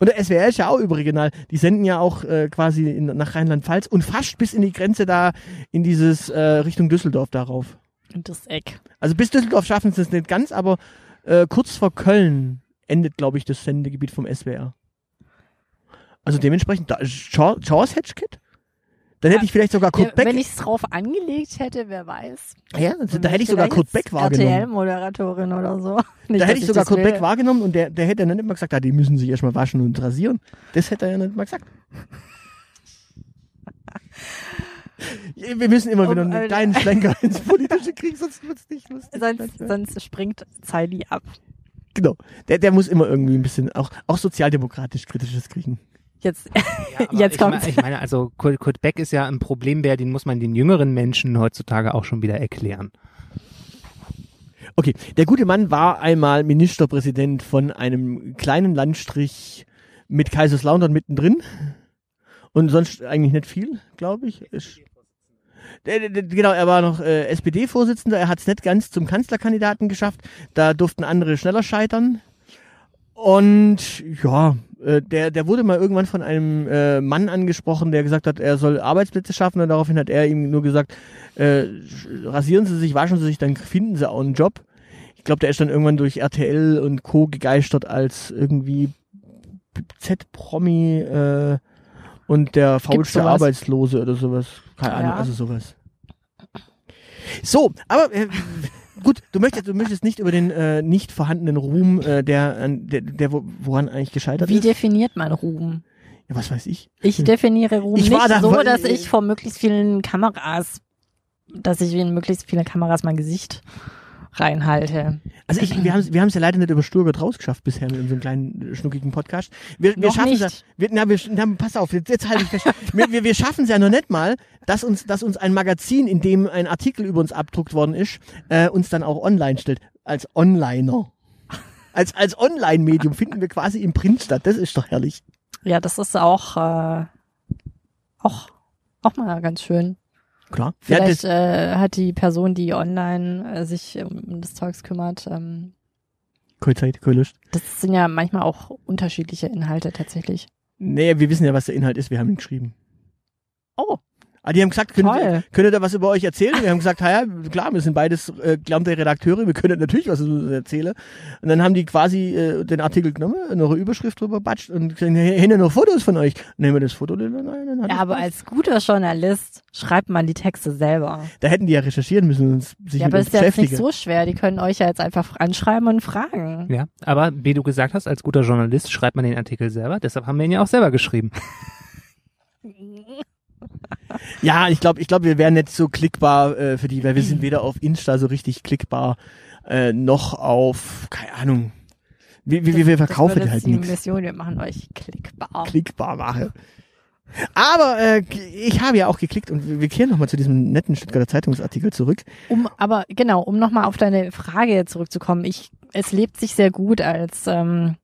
Und der SWR ist ja auch überregional. Die senden ja auch äh, quasi in, nach Rheinland-Pfalz und fast bis in die Grenze da, in dieses äh, Richtung Düsseldorf darauf. Und das Eck. Also bis Düsseldorf schaffen sie es nicht ganz, aber äh, kurz vor Köln endet, glaube ich, das Sendegebiet vom SWR. Also dementsprechend, da Chance gehabt. Dann hätte ich vielleicht sogar Kurt Beck. wenn ich es drauf angelegt hätte, wer weiß. ja, Dann da hätte ich sogar Kurt Beck wahrgenommen. RTL-Moderatorin oder so. Nicht, Da hätte ich sogar Kurt. Beck wahrgenommen und der, der hätte dann nicht mal gesagt, ah, die müssen sich erstmal waschen und rasieren. Das hätte er ja nicht mal gesagt. Wir müssen immer wieder Um, einen äh, kleinen Schlenker ins Politische kriegen, sonst wird's nicht lustig. Sonst, sonst springt Zeili ab. Genau. Der, der muss immer irgendwie ein bisschen auch, auch sozialdemokratisch kritisches kriegen. Jetzt, Ja, Jetzt ich, kommt's. me- ich meine, also Kurt, Kurt Beck ist ja ein Problembär, den muss man den jüngeren Menschen heutzutage auch schon wieder erklären. Okay, der gute Mann war einmal Ministerpräsident von einem kleinen Landstrich mit Kaiserslautern mittendrin. Und sonst eigentlich nicht viel, glaube ich. Genau, er war noch äh, SPD-Vorsitzender. Er hat es nicht ganz zum Kanzlerkandidaten geschafft. Da durften andere schneller scheitern. Und ja, der, der wurde mal irgendwann von einem äh, Mann angesprochen, der gesagt hat, er soll Arbeitsplätze schaffen. Und daraufhin hat er ihm nur gesagt, äh, rasieren Sie sich, waschen Sie sich, dann finden Sie auch einen Job. Ich glaube, der ist dann irgendwann durch RTL und Co. gegeistert als irgendwie Z-Promi äh, und der faulste? Arbeitslose oder sowas. Keine Ahnung, Ja. also sowas. So, aber äh, gut, du möchtest, du möchtest nicht über den äh, nicht vorhandenen Ruhm, äh, der, der, der wo- woran eigentlich gescheitert wie ist. definiert man Ruhm? Ja, was weiß ich. Ich definiere Ruhm Ich nicht da, so, dass ich vor möglichst vielen Kameras, dass ich in möglichst viele Kameras mein Gesicht reinhalte. Also ich, wir haben wir haben es ja leider nicht über Sturgott rausgeschafft bisher mit unserem kleinen äh, schnuckigen Podcast. Wir, wir schaffen es ja, wir, na, wir, na, pass auf, jetzt, jetzt halte ich fest. wir, wir, wir schaffen es ja noch nicht mal, dass uns, dass uns ein Magazin, in dem ein Artikel über uns abdruckt worden ist, äh, uns dann auch online stellt. Als Onliner. Als, als Online-Medium finden wir quasi im Print statt. Das ist doch herrlich. Ja, das ist auch, äh, auch, auch mal ganz schön. Klar. Ja, Vielleicht das, äh, hat die Person, die online äh, sich um das Zeugs kümmert, ähm, keine Zeit, keine Lust. das sind ja manchmal auch unterschiedliche Inhalte tatsächlich. Nee, wir wissen ja, was der Inhalt ist. Wir haben ihn geschrieben. Oh, Ah, die haben gesagt, können, Toll. könnt ihr da was über euch erzählen? Wir haben gesagt, ja, klar, wir sind beides äh, gelernte Redakteure, wir können natürlich was über uns erzählen. Und dann haben die quasi äh, den Artikel genommen, noch eine Überschrift drüber batscht und gesagt, hey, noch Fotos von euch? Nehmen wir das Foto? Nein, dann hat ja, aber als guter Journalist schreibt man die Texte selber. Da hätten die ja recherchieren müssen und sich ja, mit aber uns ist ja jetzt nicht so schwer. Die können euch ja jetzt einfach anschreiben und fragen. Ja, aber wie du gesagt hast, als guter Journalist schreibt man den Artikel selber, deshalb haben wir ihn ja auch selber geschrieben. Ja, ich glaube, ich glaube, wir wären nicht so klickbar äh, für die, weil wir sind weder auf Insta so richtig klickbar, äh, noch auf, keine Ahnung. Wir, wir, wir, verkaufen das halt nichts. Mission, wir machen euch klickbar. klickbar mache. Aber äh, ich habe ja auch geklickt und wir wir kehren nochmal zu diesem netten Stuttgarter Zeitungsartikel zurück. Um, aber genau, um nochmal auf deine Frage zurückzukommen, ich, es lebt sich sehr gut als ähm,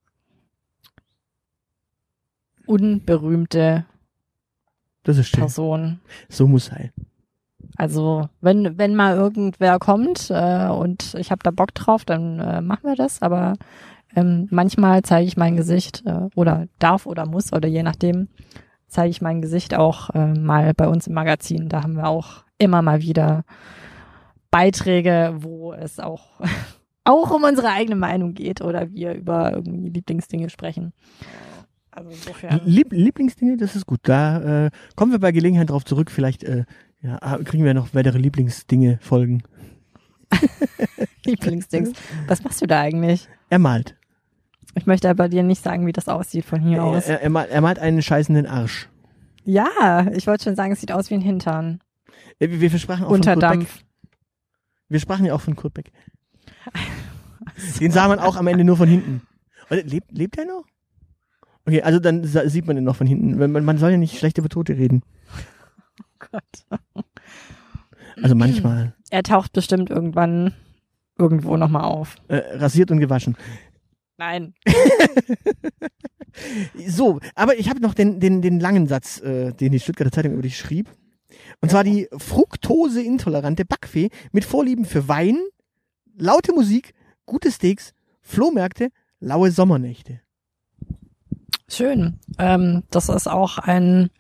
unberühmte Das ist schön. Person. So muss sein. Also wenn wenn mal irgendwer kommt äh, und ich habe da Bock drauf, dann äh, machen wir das. Aber ähm, manchmal zeige ich mein Gesicht äh, oder darf oder muss oder je nachdem zeige ich mein Gesicht auch äh, mal bei uns im Magazin. Da haben wir auch immer mal wieder Beiträge, wo es auch auch um unsere eigene Meinung geht oder wir über irgendwie Lieblingsdinge sprechen. Also insofern. Lieb Lieblingsdinge, das ist gut. Da äh, kommen wir bei Gelegenheit drauf zurück. Vielleicht äh, ja, kriegen wir noch weitere Lieblingsdinge folgen. Lieblingsdings. Was machst du da eigentlich? Er malt. Ich möchte aber dir nicht sagen, wie das aussieht von hier aus. Er, er, malt, er malt einen scheißenden Arsch. Ja, ich wollte schon sagen, es sieht aus wie ein Hintern. Äh, Wir, wir sprachen auch Unter von Kurt Beck. Wir sprachen ja auch von Kurt Beck. Den sah man auch am Ende nur von hinten. Lebt, lebt er noch? Okay, also dann sieht man ihn noch von hinten. Man, man soll ja nicht schlecht über Tote reden. Gott. Also manchmal. Er taucht bestimmt irgendwann irgendwo nochmal auf. Äh, rasiert und gewaschen. Nein. So, aber ich habe noch den, den, den langen Satz, äh, den die Stuttgarter Zeitung über dich schrieb. Und zwar die fruktoseintolerante Backfee mit Vorlieben für Wein, laute Musik, gute Steaks, Flohmärkte, laue Sommernächte. Schön. Ähm, das ist auch ein,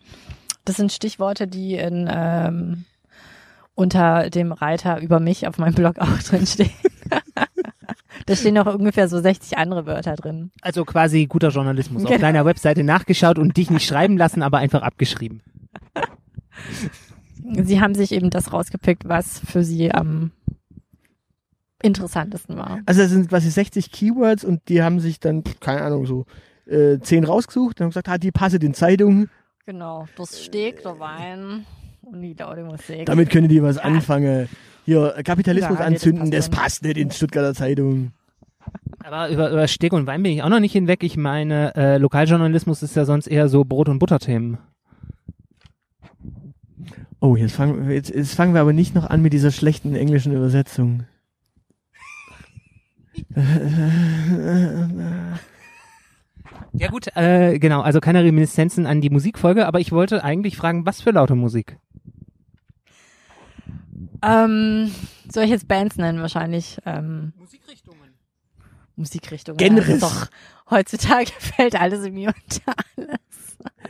das sind Stichworte, die in, ähm, unter dem Reiter über mich auf meinem Blog auch drin stehen. da stehen noch ungefähr so 60 andere Wörter drin. Also quasi guter Journalismus. Auf Genau. deiner Webseite nachgeschaut und dich nicht schreiben lassen, aber einfach abgeschrieben. Sie haben sich eben das rausgepickt, was für sie am interessantesten war. Also das sind quasi 60 Keywords und die haben sich dann, keine Ahnung, so äh, 10 rausgesucht und haben gesagt, ah, die passen in Zeitungen, Genau, das Steak, der Wein und die laute Musik. damit können die was anfangen. Hier, Kapitalismus Ja, nee, das anzünden, passt das passt nicht in Stuttgarter Zeitung. Aber über, über Steak und Wein bin ich auch noch nicht hinweg. Ich meine, äh, Lokaljournalismus ist ja sonst eher so Brot- und Butterthemen. Oh, jetzt fangen, wir- jetzt, jetzt fangen wir aber nicht noch an mit dieser schlechten englischen Übersetzung. Ja gut, äh, genau, also keine Reminiszenzen an die Musikfolge, aber ich wollte eigentlich fragen, was für laute Musik? Ähm, soll ich jetzt Bands nennen wahrscheinlich? Ähm, Musikrichtungen. Musikrichtungen. Genres. Doch, heutzutage fällt alles irgendwie unter alles.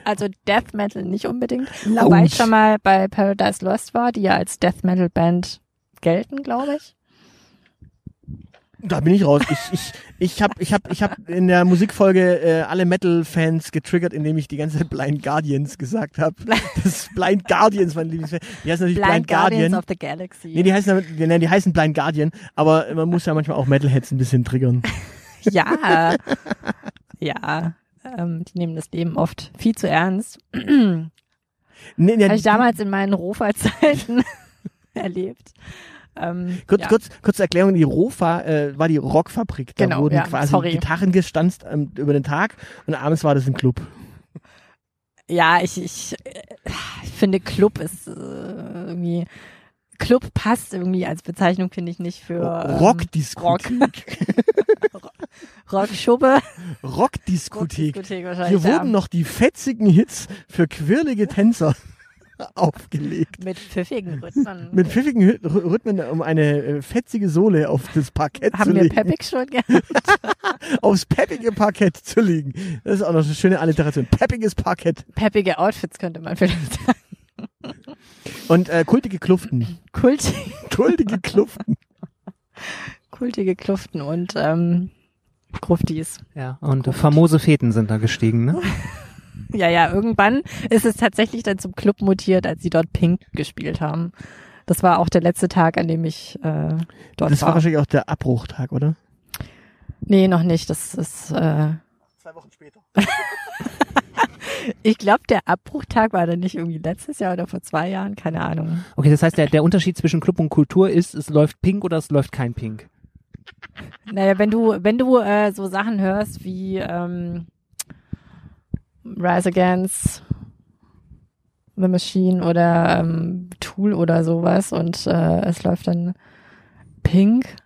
Also Death Metal nicht unbedingt. Laut. Wobei ich schon mal bei Paradise Lost war, die ja als Death Metal Band gelten, glaube ich. Da bin ich raus. Ich, ich, ich habe ich hab, ich hab in der Musikfolge äh, alle Metal-Fans getriggert, indem ich die ganze Zeit Blind Guardians gesagt habe. Das Blind Guardians, mein Lieblingsfan. Die heißen natürlich Blind, Blind Guardians Guardian. of the Galaxy. Nee, die heißen, nein, die heißen Blind Guardian, aber man muss ja manchmal auch Metalheads ein bisschen triggern. ja. ja. Ähm, die nehmen das Leben oft viel zu ernst. Nee, nee, Habe ich damals in meinen Rofa-Zeiten erlebt. Ähm, Kurz, ja. kurz, kurze Erklärung, die Rofa äh, war die Rockfabrik. Da Genau, wurden ja, quasi sorry. Gitarren gestanzt ähm, über den Tag und abends war das im Club. Ja, ich, ich, äh, ich finde Club ist äh, irgendwie Club passt irgendwie als Bezeichnung finde ich nicht für ähm, Rockdiskothek. Rockschubbe. Rockdiskothek. Rockdiskothek wahrscheinlich. Hier ja. wurden noch die fetzigen Hits für quirlige Tänzer aufgelegt. mit pfiffigen Rhythmen. Mit pfiffigen Hy- Rhy- Rhythmen, um eine äh, fetzige Sohle auf das Parkett haben zu wir legen. Pepix schon gehabt? Aufs peppige Parkett zu legen. Das ist auch noch eine schöne Alliteration. Peppiges Parkett. Peppige Outfits könnte man vielleicht sagen. Und äh, kultige Kluften. Kult, Kultige Kluften. kultige Kluften und ähm, Gruftis. Ja, und äh, famose Feten sind da gestiegen, ne? Ja, ja, irgendwann ist es tatsächlich dann zum Club mutiert, als sie dort Pink gespielt haben. Das war auch der letzte Tag, an dem ich äh, dort Das war war. wahrscheinlich auch der Abbruchtag, oder? Nee, noch nicht. Das ist, äh, Zwei Wochen später. ich glaube, der Abbruchtag war dann nicht irgendwie letztes Jahr oder vor zwei Jahren, keine Ahnung. Okay, das heißt, der, der Unterschied zwischen Club und Kultur ist, es läuft pink oder es läuft kein pink. Naja, wenn du, wenn du äh, so Sachen hörst wie ähm, Rise Against the Machine oder ähm, Tool oder sowas und äh, es läuft dann Pink,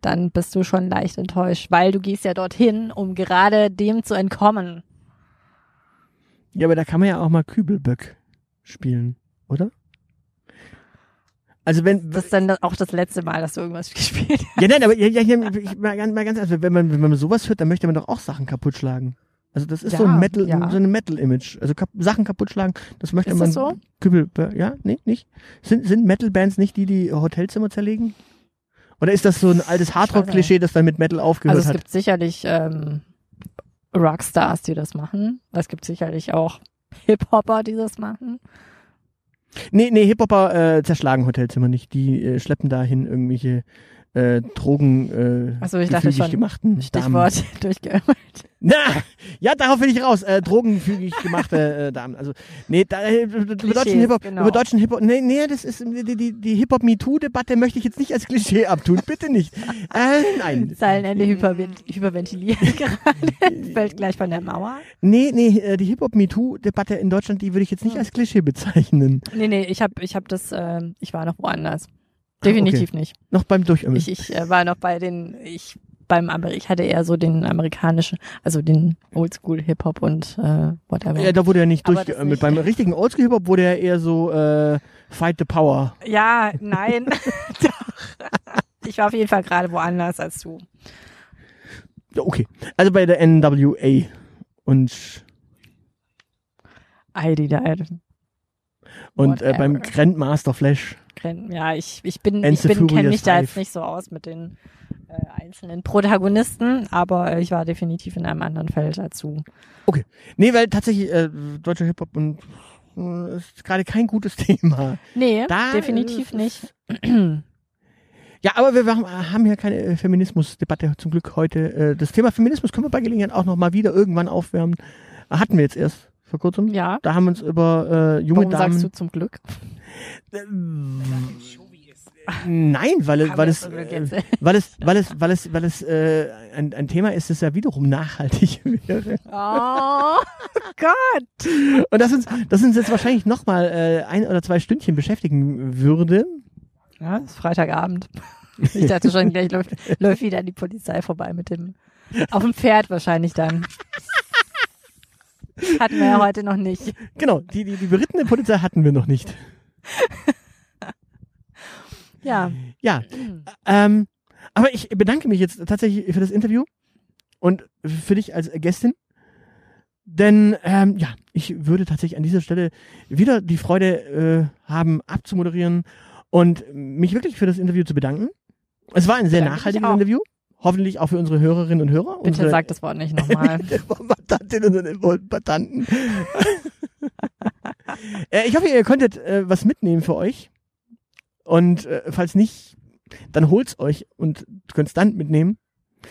dann bist du schon leicht enttäuscht, weil du gehst ja dorthin, um gerade dem zu entkommen. Ja, aber da kann man ja auch mal Kübelböck spielen, oder? Also wenn Das ist dann auch das letzte Mal, dass du irgendwas gespielt hast. ja nein, aber ja, ja, mal, ganz, mal ganz ernst, wenn man wenn man sowas hört, dann möchte man doch auch Sachen kaputt schlagen. Also das ist so Ja, ein Metal, ja. so eine Metal-Image. Also kap Sachen kaputt schlagen, das möchte Ist man. das so? Kübelböck, ja, nee, nicht. Sind sind Metal-Bands nicht die, die Hotelzimmer zerlegen? Oder ist das so ein altes Hardrock-Klischee, das dann mit Metal aufgehört Also es hat? gibt sicherlich ähm, Rockstars, die das machen. Es gibt sicherlich auch Hip-Hopper, die das machen. Nee, nee, Hip-Hopper äh, zerschlagen Hotelzimmer nicht. Die äh, schleppen dahin irgendwelche äh, Drogen äh, so, ich dachte schon. gemachten Damen. Stichwort durchgeömmelt. Na, ja, darauf will ich raus. Äh, drogenfügig gemachte äh, Damen. Also, nee, da, äh, über deutschen Hip-Hop, genau. über deutschen Hip-Hop, nee, nee, das ist die, die, die Hip-Hop-MeToo-Debatte möchte ich jetzt nicht als Klischee abtun. Bitte nicht. Äh, nein. Zeilenende hyperven- hyperventilieren gerade. Fällt gleich von der Mauer. Nee, nee, äh, die Hip-Hop-MeToo-Debatte in Deutschland, die würde ich jetzt nicht Hm. als Klischee bezeichnen. Nee, nee, ich habe ich hab das, ähm, ich war noch woanders. Definitiv nicht. Noch beim Durchömmeln. Ich, ich äh, war noch bei den, ich beim Amer ich hatte eher so den amerikanischen, also den Oldschool Hip-Hop und äh, whatever. Ja, da wurde er nicht durchgeömmelt. nicht. Beim richtigen Oldschool-Hip-Hop wurde er eher so äh, Fight the Power. Ja, nein. Doch. ich war auf jeden Fall gerade woanders als du. Ja, okay. Also bei der NWA. Und, Heidi, da, und äh, beim. Grandmaster Flash. Ja, ich, ich bin, And ich bin, kenne mich da jetzt nicht so aus mit den äh, einzelnen Protagonisten, aber äh, ich war definitiv in einem anderen Feld als du. Nee, weil tatsächlich äh, deutscher Hip-Hop und äh, ist gerade kein gutes Thema. Nee, Da, definitiv nicht. Ja, aber wir haben- hier keine äh, Feminismusdebatte zum Glück heute. Äh, das Thema Feminismus können wir bei Gelegenheit auch noch mal wieder irgendwann aufwärmen. Hatten wir jetzt erst vor kurzem. Ja. Da haben wir uns über äh, junge Warum Damen. sagst du zum Glück? Nein, weil, es- weil es, äh, weil es, weil es, weil es, weil es äh, ein, ein Thema ist, das ja wiederum nachhaltig wäre. Oh Gott. Und das uns, das uns jetzt wahrscheinlich noch mal äh, ein oder zwei Stündchen beschäftigen würde. Ja, ist Freitagabend. Ich dachte schon, gleich läuft, läuft wieder die Polizei vorbei mit dem, auf dem Pferd wahrscheinlich dann. Hatten wir ja heute noch nicht. Genau, die, die, die berittene Polizei hatten wir noch nicht. Ja. Ja, ähm, aber ich bedanke mich jetzt tatsächlich für das Interview und für dich als Gästin. Denn ähm, ja, ich würde tatsächlich an dieser Stelle wieder die Freude äh, haben, abzumoderieren und mich wirklich für das Interview zu bedanken. Es war ein sehr Bedanke nachhaltiges. Interview. Hoffentlich auch für unsere Hörerinnen und Hörer. Bitte unsere sag das Wort nicht nochmal. Kombatantinnen und Kombattanten. äh, ich hoffe, ihr konntet äh, was mitnehmen für euch. Und äh, falls nicht, dann holt's euch und könnt's dann mitnehmen.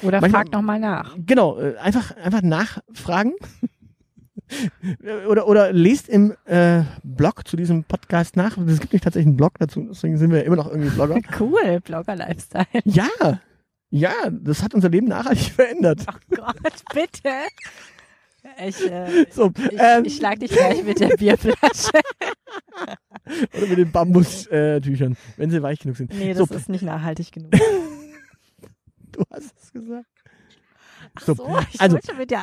Oder Manchmal- frag nochmal nach. Genau, äh, einfach, einfach nachfragen. oder, oder lest im äh, Blog zu diesem Podcast nach. Es gibt nicht tatsächlich einen Blog dazu, deswegen sind wir immer noch irgendwie Blogger. Cool, Blogger-Lifestyle. ja, ja, das hat unser Leben nachhaltig verändert. Oh Gott, bitte. Ich, äh, So, ich, ähm, ich schlag dich gleich mit der Bierflasche. oder mit den Bambustüchern, wenn sie weich genug sind. Nee, das so, ist nicht nachhaltig genug. du hast es gesagt. So, so, also,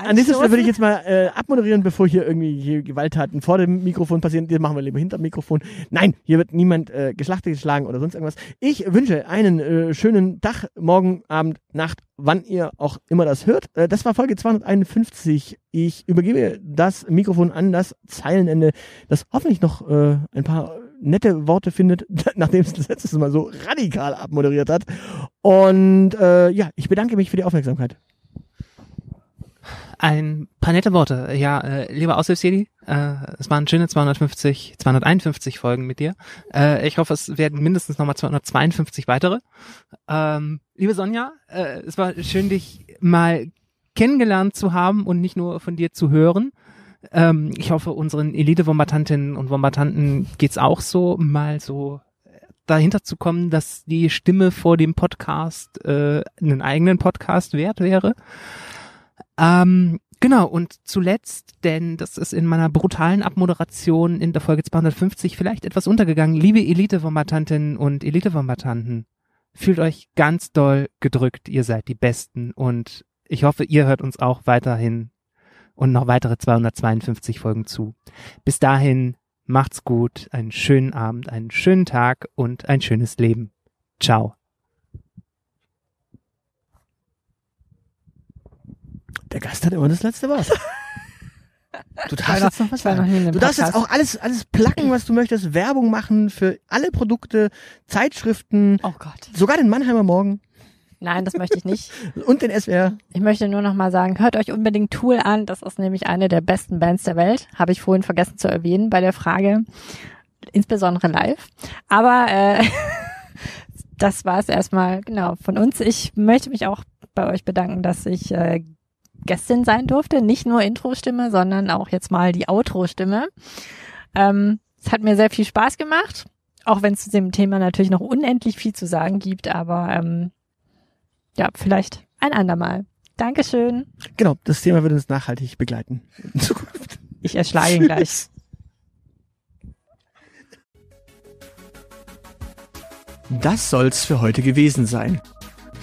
An dieser Stelle würde ich jetzt mal äh, abmoderieren, bevor hier irgendwie hier Gewalttaten vor dem Mikrofon passieren. Die machen wir lieber hinter dem Mikrofon. Nein, hier wird niemand äh, geschlachtet, geschlagen oder sonst irgendwas. Ich wünsche einen äh, schönen Tag, morgen, Abend, Nacht, wann ihr auch immer das hört. Äh, das war Folge 251. Ich übergebe das Mikrofon an das Zeilenende, das hoffentlich noch äh, ein paar nette Worte findet, nachdem es das letztes Mal so radikal abmoderiert hat. Und äh, ja, ich bedanke mich für die Aufmerksamkeit. Ein paar nette Worte. Ja, äh, lieber Aushilfsjedi, äh, es waren schöne 250, 251 Folgen mit dir. Äh, ich hoffe, es werden mindestens nochmal 252 weitere. Ähm, liebe Sonja, äh, es war schön, dich mal kennengelernt zu haben und nicht nur von dir zu hören. Ähm, ich hoffe, unseren Elite-Wombatantinnen und Wombatanten geht's auch so, mal so dahinter zu kommen, dass die Stimme vor dem Podcast äh, einen eigenen Podcast wert wäre. Ähm, genau, und zuletzt, denn das ist in meiner brutalen Abmoderation in der Folge 250 vielleicht etwas untergegangen. Liebe Elite-Wombatantinnen und Elite-Wombatanten, fühlt euch ganz doll gedrückt, ihr seid die Besten und ich hoffe, ihr hört uns auch weiterhin und noch weitere 252 Folgen zu. Bis dahin, macht's gut, einen schönen Abend, einen schönen Tag und ein schönes Leben. Ciao. Der Gast hat immer das letzte Wort. Du darfst jetzt noch was sagen. Du darfst jetzt auch alles, alles placken, was du möchtest, Werbung machen für alle Produkte, Zeitschriften, Oh Gott. sogar den Mannheimer Morgen Nein, das möchte ich nicht. und den SWR. Ich möchte nur noch mal sagen, hört euch unbedingt Tool an. Das ist nämlich eine der besten Bands der Welt. Habe ich vorhin vergessen zu erwähnen bei der Frage, insbesondere live. Aber äh, das war es erstmal, genau, von uns. Ich möchte mich auch bei euch bedanken, dass ich äh, Gästin sein durfte. Nicht nur Intro-Stimme, sondern auch jetzt mal die Outro-Stimme. Ähm, es hat mir sehr viel Spaß gemacht, auch wenn es zu dem Thema natürlich noch unendlich viel zu sagen gibt, aber ähm, ja, vielleicht ein andermal. Dankeschön. Genau, das Thema wird uns nachhaltig begleiten. In Zukunft. Ich erschlage ihn gleich. Das soll's für heute gewesen sein.